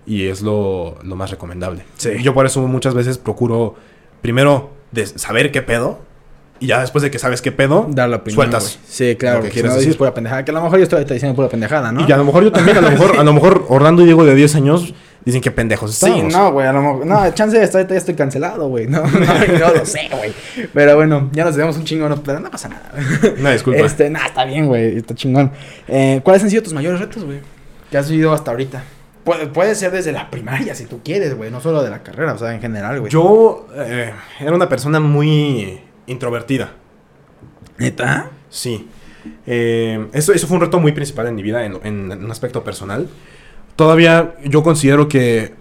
y es lo, lo más recomendable. Sí. Yo por eso muchas veces procuro primero de saber qué pedo y ya después de que sabes qué pedo, Dar la opinión. sueltas. Sí, claro, que quieres no dices pura pendejada. Que a lo mejor yo estoy diciendo pura pendejada, ¿no? Y a lo mejor yo también, a lo mejor, a lo mejor Orlando y Diego de 10 años dicen que pendejos Sí, estamos. no, güey, a lo mejor. No, chance de ahorita ya estoy cancelado, güey. No, no, no lo sé, güey. Pero bueno, ya nos debemos un chingón, no, pero no pasa nada. Una disculpa. Este, nada, está bien, güey, está chingón. Eh, ¿Cuáles han sido tus mayores retos, güey? Que has vivido hasta ahorita. Puede, puede ser desde la primaria, si tú quieres, güey, no solo de la carrera, o sea, en general, güey. Yo eh, era una persona muy introvertida. ¿Neta? Sí. Eh, eso, eso fue un reto muy principal en mi vida, en, en un aspecto personal. Todavía yo considero que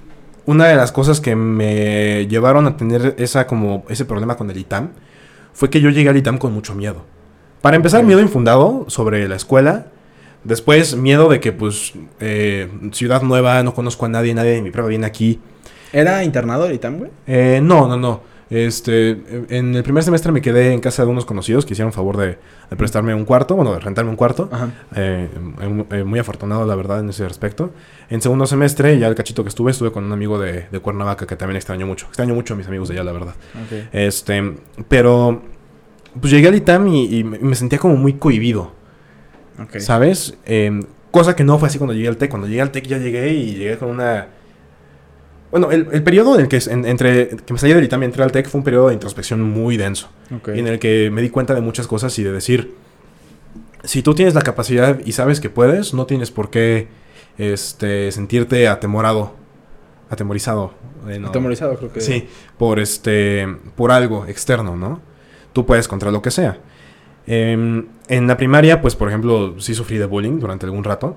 una de las cosas que me llevaron a tener esa, como, ese problema con el ITAM fue que yo llegué al ITAM con mucho miedo. Para empezar, miedo infundado sobre la escuela. Después, miedo de que, pues, eh, ciudad nueva, no conozco a nadie, nadie de mi prueba viene aquí. ¿Era internado ahorita, güey? Eh, no, no, no. Este, en el primer semestre me quedé en casa de unos conocidos que hicieron favor de, de prestarme un cuarto, bueno, de rentarme un cuarto. Ajá. Eh, eh, eh, muy afortunado, la verdad, en ese respecto. En segundo semestre, ya el cachito que estuve, estuve con un amigo de, de Cuernavaca que también extraño mucho. Extraño mucho a mis amigos de allá, la verdad. Este, pero, pues llegué al ITAM y, y me sentía como muy cohibido. ¿sabes? Eh, cosa que no fue así cuando llegué al TEC. Cuando llegué al TEC ya llegué y llegué con una... Bueno, el, el periodo en el que, en- entre, que me salí del ITAM y entré al TEC fue un periodo de introspección muy denso. Ok. En el que me di cuenta de muchas cosas y de decir, si tú tienes la capacidad y sabes que puedes, no tienes por qué este, sentirte atemorado, atemorizado. eh, no. Atemorizado, creo que. Sí, por este, por algo externo, ¿no? Tú puedes contra lo que sea. Em, en la primaria, pues, por ejemplo, sí sufrí de bullying durante algún rato.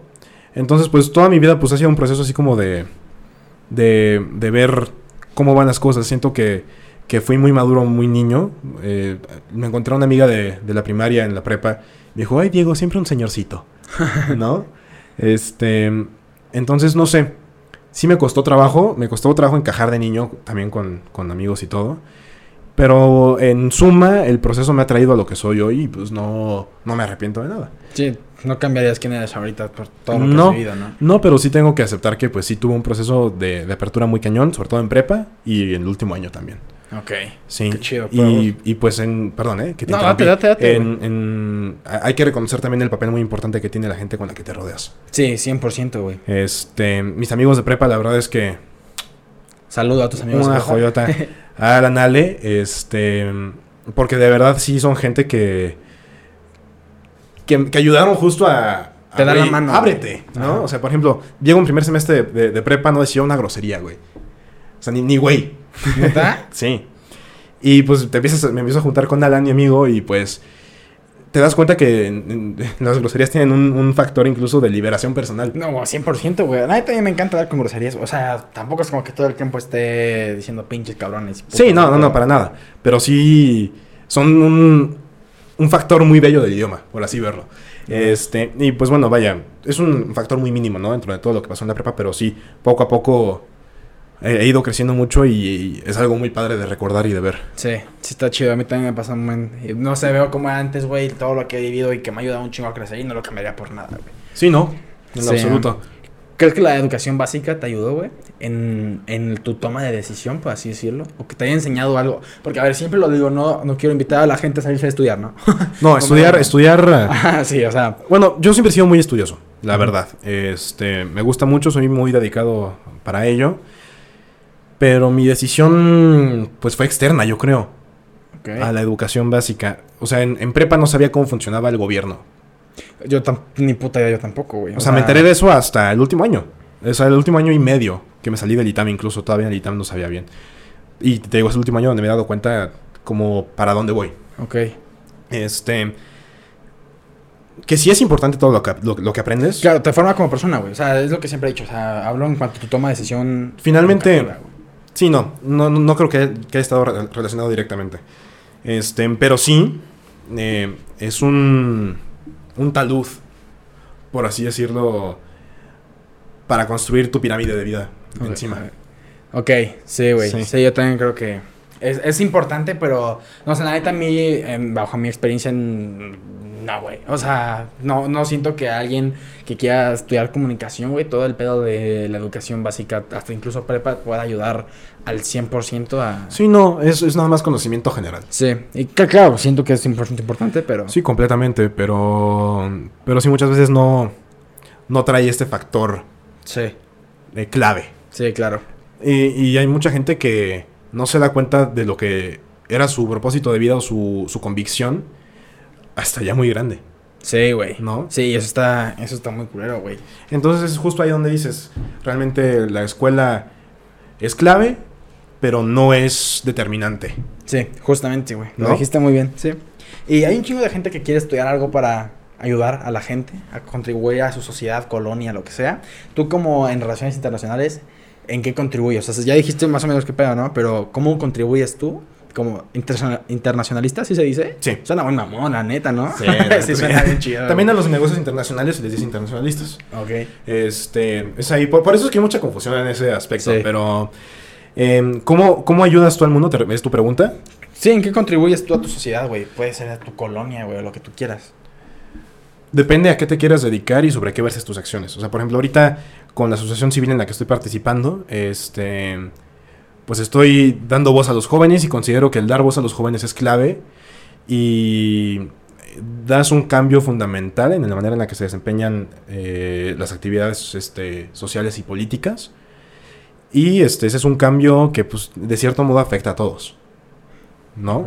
Entonces, pues, toda mi vida, pues, ha sido un proceso así como de, de, de ver cómo van las cosas. Siento que, que fui muy maduro, muy niño. Eh, me encontré a una amiga de, de la primaria en la prepa. Me dijo, ay, Diego, siempre un señorcito, ¿no? Este, entonces, no sé. Sí me costó trabajo, me costó trabajo encajar de niño, también con, con amigos y todo. Pero en suma, el proceso me ha traído a lo que soy hoy y pues no, no me arrepiento de nada. Sí, no cambiarías quién eres ahorita por todo lo que No. has vivido, ¿no? No, pero sí tengo que aceptar que pues sí tuve un proceso de, de apertura muy cañón, sobre todo en prepa y en el último año también. Ok. Sí. Qué chido, Y, y pues en, perdón, ¿eh? Que te No, date, date, date, En, en- hay que reconocer también el papel muy importante que tiene la gente con la que te rodeas. Sí, 100%, güey. Este, mis amigos de prepa, la verdad es que Saludo a tus amigos. una joyota a la Nale, este, porque de verdad sí son gente que que, que ayudaron justo a, a, Te da la güey, mano, ábrete, güey. ¿no? Ajá. O sea, por ejemplo, Diego en primer semestre de, de- de prepa no decía una grosería, güey. O sea, ni, ni güey. ¿Neta? Sí. Y pues te empiezas, me empiezo a juntar con Alan, mi amigo, y pues te das cuenta que en- en- las groserías tienen un, un factor incluso de liberación personal. No, 100%, güey. A mí también me encanta dar con groserías. O sea, tampoco es como que todo el tiempo esté diciendo pinches cabrones. Sí, no, no, no, para nada. Pero sí son un, un factor muy bello del idioma, por así verlo. Este, y pues bueno, vaya, es un factor muy mínimo, ¿no? Dentro de todo lo que pasó en la prepa, pero sí, poco a poco he, he ido creciendo mucho y, y es algo muy padre de recordar y de ver. Sí, sí está chido. A mí también me pasa un y No sé, veo como antes, güey, todo lo que he vivido y que me ha ayudado un chingo a crecer y no lo cambiaría por nada, güey. Sí, ¿no? En Sí. absoluto. ¿Crees que la educación básica te ayudó, güey? En, en tu toma de decisión, por así decirlo. O que te haya enseñado algo. Porque, a ver, siempre lo digo, no, no quiero invitar a la gente a salirse a estudiar, ¿no? No, estudiar, no. estudiar... eh, Ah, sí, o sea, Bueno, yo siempre he sido muy estudioso, la verdad. Este, me gusta mucho, soy muy dedicado para ello. Pero mi decisión, pues, fue externa, yo creo, a la educación básica. O sea, en, en prepa no sabía cómo funcionaba el gobierno. Yo ni puta idea, yo tampoco, güey. O sea, me enteré de eso hasta el último año. O sea, el último año y medio que me salí del ITAM, incluso todavía el ITAM no sabía bien. y te digo, es el último año donde me he dado cuenta como para dónde voy. Ok. Este... Que sí es importante todo lo que, lo, lo que aprendes. Claro, te forma como persona, güey. O sea, es lo que siempre he dicho. O sea, hablo en cuanto a tu toma de decisión. Finalmente-. Sí, no, no, no creo que, que haya estado re- relacionado directamente. Este, pero sí, eh, es un, un talud, por así decirlo, para construir tu pirámide de vida encima. Ok, sí, güey. Sí. Sí. yo también creo que es, es importante, pero no sé, la neta a mí, em, bajo mi experiencia, en- no, güey. O sea, no, no siento que alguien que quiera estudiar comunicación, güey, todo el pedo de la educación básica, hasta incluso prepa, pueda ayudar al 100% a... Sí, no, es, es nada más conocimiento general. Sí, y claro, siento que es importante, importante pero... Sí, completamente, pero, pero sí muchas veces no, no trae este factor Sí, clave. sí, claro. Y, y hay mucha gente que no se da cuenta de lo que era su propósito de vida o su, su convicción hasta ya muy grande, Sí, güey. ¿no? Sí, eso está, eso está muy culero, güey. Entonces es justo ahí donde dices, realmente la escuela es clave, pero no es determinante. Sí, justamente, güey. Lo dijiste muy bien. Sí. Y hay un chingo de gente que quiere estudiar algo para ayudar a la gente, a contribuir a su sociedad, colonia, lo que sea. Tú como en relaciones internacionales, ¿en qué contribuyes? O sea, ya dijiste más o menos qué pedo, ¿no? Pero ¿cómo contribuyes tú como interna- internacionalista, ¿sí se dice? Sí. Suena muy mamón, la neta, ¿no? Sí, sí. suena bien chido. También a los negocios internacionales se les dice internacionalistas. Ok. Este, es ahí, por, por eso es que hay mucha confusión en ese aspecto, Sí. pero... em, ¿cómo, ¿Cómo ayudas tú al mundo? ¿Te- ¿Es tu pregunta? Sí, ¿en qué contribuyes tú a tu sociedad, güey? Puede ser a tu colonia, güey, o lo que tú quieras. Depende a qué te quieras dedicar y sobre qué verses tus acciones. O sea, por ejemplo, ahorita con la asociación civil en la que estoy participando, este, pues estoy dando voz a los jóvenes y considero que el dar voz a los jóvenes es clave y das un cambio fundamental en la manera en la que se desempeñan eh, las actividades este, sociales y políticas. Y este, ese es un cambio que, pues, de cierto modo afecta a todos. ¿no?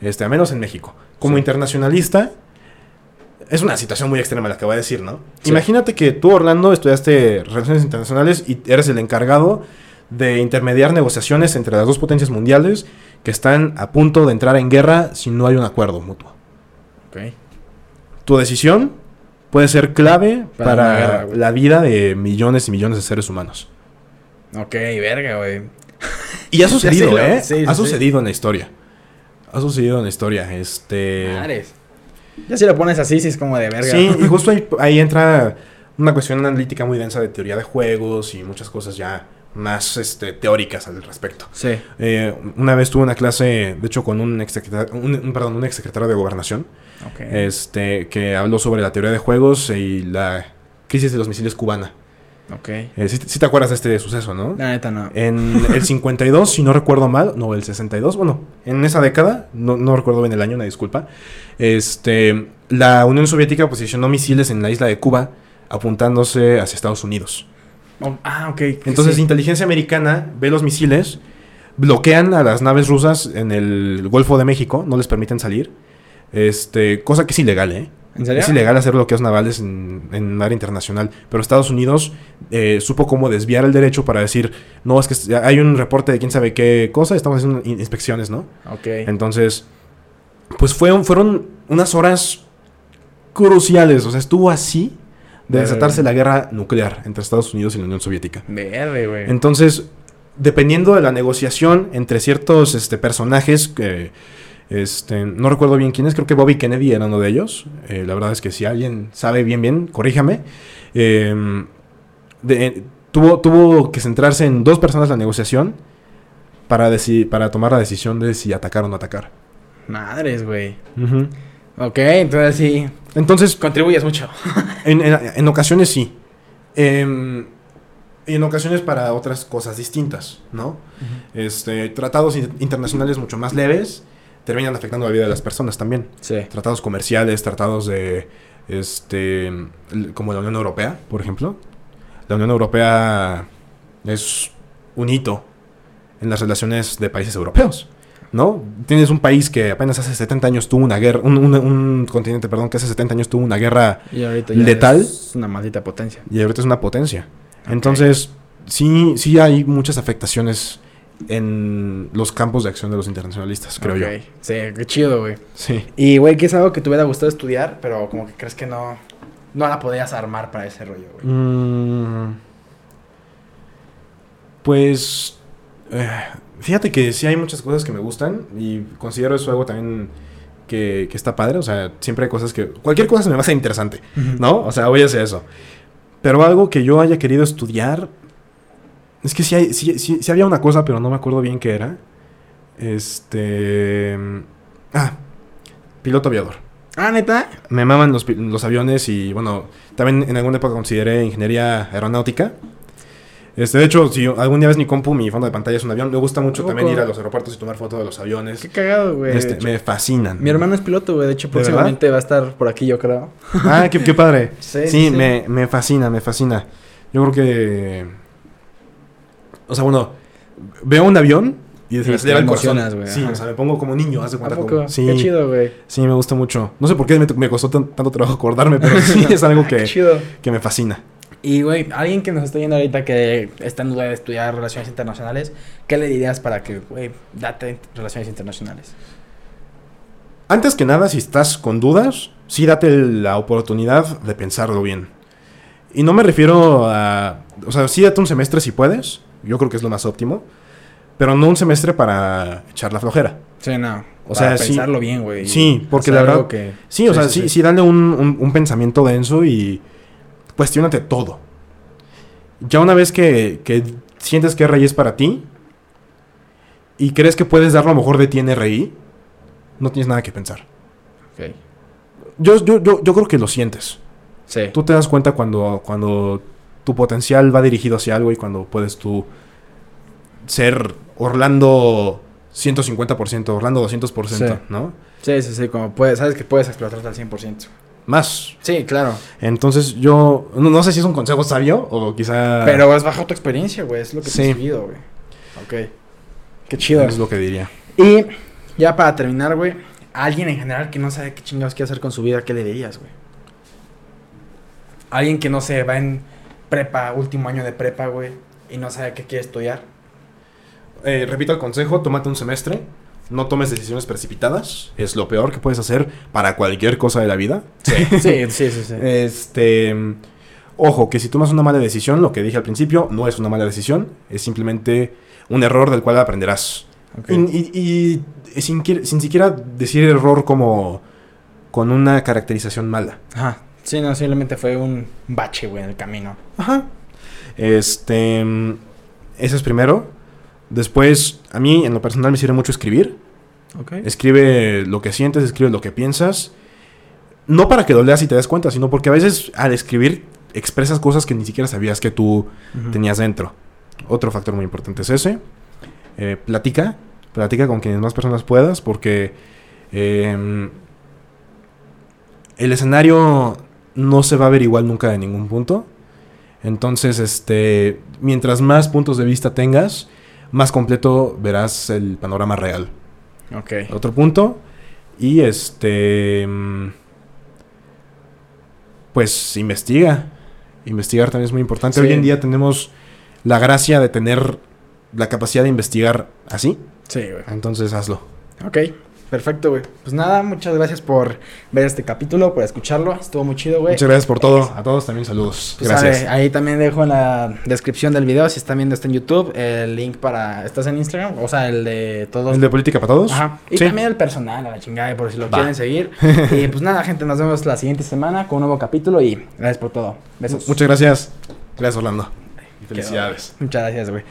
Este, a menos en México. Como Sí. internacionalista, es una situación muy extrema la que voy a decir, ¿no? Sí. Imagínate que tú, Orlando, estudiaste Relaciones Internacionales y eres el encargado de intermediar negociaciones entre las dos potencias mundiales que están a punto de entrar en guerra si no hay un acuerdo mutuo. Ok. Tu decisión puede ser clave Para guerra, la vida de millones y millones de seres humanos. Ok, verga, güey. Y ha sucedido, sí, ¿eh? sí, sí, ha sucedido en la historia. Ha sucedido en la historia. Este. Madres. Ya si lo pones así, sí es como de verga. Sí, y justo ahí, ahí entra una cuestión analítica muy densa de teoría de juegos y muchas cosas ya más este, teóricas al respecto. Sí. Eh, una vez tuve una clase, de hecho, con un exsecretario, un, perdón, un exsecretario de gobernación, este, que habló sobre la teoría de juegos y la crisis de los misiles cubana. ok. Eh, sí, sí te acuerdas de este suceso, ¿no? La neta no. En el 52, si no recuerdo mal, no, el 62, bueno, en esa década, no, no recuerdo bien el año, una disculpa, este, la Unión Soviética posicionó misiles en la isla de Cuba apuntándose hacia Estados Unidos. Oh, ah, ok. Entonces, sí. inteligencia americana ve los misiles, bloquean a las naves rusas en el Golfo de México, no les permiten salir, este, cosa que es ilegal, ¿eh? ¿En serio? Es ilegal hacer bloqueos navales en, en área internacional, pero Estados Unidos eh, supo cómo desviar el derecho para decir, no, es que hay un reporte de quién sabe qué cosa, estamos haciendo in- inspecciones, ¿no? Ok. Entonces, pues fueron, fueron unas horas cruciales, o sea, estuvo así de desatarse la guerra nuclear entre Estados Unidos y la Unión Soviética. Verde, güey. Entonces, dependiendo de la negociación entre ciertos este, personajes que... Este, no recuerdo bien quiénes, creo que Bobby Kennedy era uno de ellos. Eh, la verdad es que si alguien sabe bien, bien, corríjame. Eh, de- tuvo, tuvo que centrarse en dos personas la negociación para, para tomar la decisión de si atacar o no atacar. Madres, güey. Ujú. Ok, entonces sí. Entonces, Contribuyes mucho. en, en- en ocasiones sí. Em, y en ocasiones para otras cosas distintas, ¿no? Este, tratados in- internacionales mucho más leves terminan afectando la vida de las personas también. Sí. Tratados comerciales, tratados de, este, como la Unión Europea, por ejemplo. La Unión Europea es un hito en las relaciones de países europeos, ¿no? Tienes un país que apenas hace 70 años tuvo una guerra, un, un- un continente, perdón, que hace 70 años tuvo una guerra Y ahorita ¿Letal? es una maldita potencia. y ahorita es una potencia. Entonces, sí, sí hay muchas afectaciones en los campos de acción de los internacionalistas, creo yo. Sí, qué chido, güey. Sí. Y, güey, ¿qué es algo que te hubiera gustado estudiar, pero como que crees que no, no la podías armar para ese rollo, güey? Mm, pues, eh, fíjate que sí hay muchas cosas que me gustan y considero eso algo también que, que está padre. O sea, siempre hay cosas que... Cualquier cosa se me va a hacer interesante, ¿no? O sea, voy a hacer eso. Pero algo que yo haya querido estudiar... Es que sí, hay, sí, sí- sí había una cosa, pero no me acuerdo bien qué era. Este... Ah, piloto aviador. Ah, ¿neta? Me maman los, los aviones y bueno, también en alguna época consideré ingeniería aeronáutica. Este, de hecho, si algún día ves mi compu, mi fondo de pantalla es un avión. Me gusta mucho ¿A también ir a los aeropuertos y tomar fotos de los aviones. Qué cagado, güey. Este, me fascinan. Mi hermano es piloto, güey. De hecho, ¿De próximamente va a estar por aquí, yo creo. Ah, qué, qué padre. Sí, Sí. Me, me fascina, me fascina. Yo creo que... O sea, bueno, veo un avión y se me te acelera el corazón. Sí, ajá. o sea, me pongo como niño, ¿A cuenta. como- Sí, Qué chido, güey. sí, me gusta mucho. No sé por qué me, me costó tan- tanto trabajo acordarme, pero sí es algo Qué que, chido. que me fascina. Y, güey, alguien que nos está yendo ahorita que está en duda de estudiar relaciones internacionales, ¿qué le dirías para que, güey, date relaciones internacionales? Antes que nada, si estás con dudas, sí date la oportunidad de pensarlo bien. Y no me refiero a... O sea, sí date un semestre si puedes. Yo creo que es lo más óptimo. Pero no un semestre para echar la flojera. Sí, no. O O sea, sí- pensarlo bien, güey. sí, porque la verdad- Que... Sí, o sea, sí, sí, dale un, un- un pensamiento denso y cuestionate todo. Ya una vez que, que sientes que RI es para ti y crees que puedes dar lo mejor de ti en RI, no tienes nada que pensar. Ok. Yo, yo, yo, yo creo que lo sientes. Sí. Tú te das cuenta cuando, cuando tu potencial va dirigido hacia algo y cuando puedes tú ser Orlando 150%, Orlando 200%, Sí. ¿no? Sí, sí, sí. Como puedes, sabes que puedes explotarte al 100%. Más. Sí, claro. Entonces yo no, no sé si es un consejo sabio o quizá Pero es bajo tu experiencia, güey. Es lo que Sí. te has vivido, güey. Ok. Qué chido. es lo que diría. Y ya para terminar, güey, a alguien en general que no sabe qué chingados quiere hacer con su vida, ¿qué le dirías, güey? Alguien que no se va en prepa, último año de prepa, güey, y no sabe qué quiere estudiar. Eh, repito el consejo, tómate un semestre, no tomes decisiones precipitadas, es lo peor que puedes hacer para cualquier cosa de la vida. Sí, sí, sí, sí. Este, ojo, que si tomas una mala decisión, lo que dije al principio, no es una mala decisión, es simplemente un error del cual aprenderás. Y, y- y sin, sin siquiera decir error como con una caracterización mala. Ajá. Sí, no, simplemente fue un bache, güey, en el camino. Ajá. Este, ese es primero. Después, a mí en lo personal me sirve mucho escribir. Escribe lo que sientes, escribe lo que piensas. No para que lo leas y te des cuenta, sino porque a veces al escribir expresas cosas que ni siquiera sabías que tú tenías dentro. Otro factor muy importante es ese. Eh, platica. Platica con quienes más personas puedas porque eh, el escenario no se va a ver igual nunca de ningún punto. Entonces, este, mientras más puntos de vista tengas, más completo verás el panorama real. Ok. Otro punto. Y este. mm, Pues investiga. Investigar también es muy importante. Sí. Hoy en día tenemos la gracia de tener la capacidad de investigar así. Sí, güey. Entonces hazlo. Ok, perfecto, güey. Pues nada, muchas gracias por ver este capítulo, por escucharlo. Estuvo muy chido, güey. Muchas gracias por todo. A todos también saludos. Pues, Gracias. sabe, ahí también dejo en la descripción del video, si están viendo esto en YouTube, el link para... ¿Estás en Instagram? O sea, el de todos... ¿El de política para todos? Ajá. Y Sí. también el personal, a la chingada, por si lo Va. quieren seguir. y pues nada, gente, nos vemos la siguiente semana con un nuevo capítulo y gracias por todo. Besos. Muchas gracias. Gracias, Orlando. Y Quedó, felicidades. Muchas gracias, güey.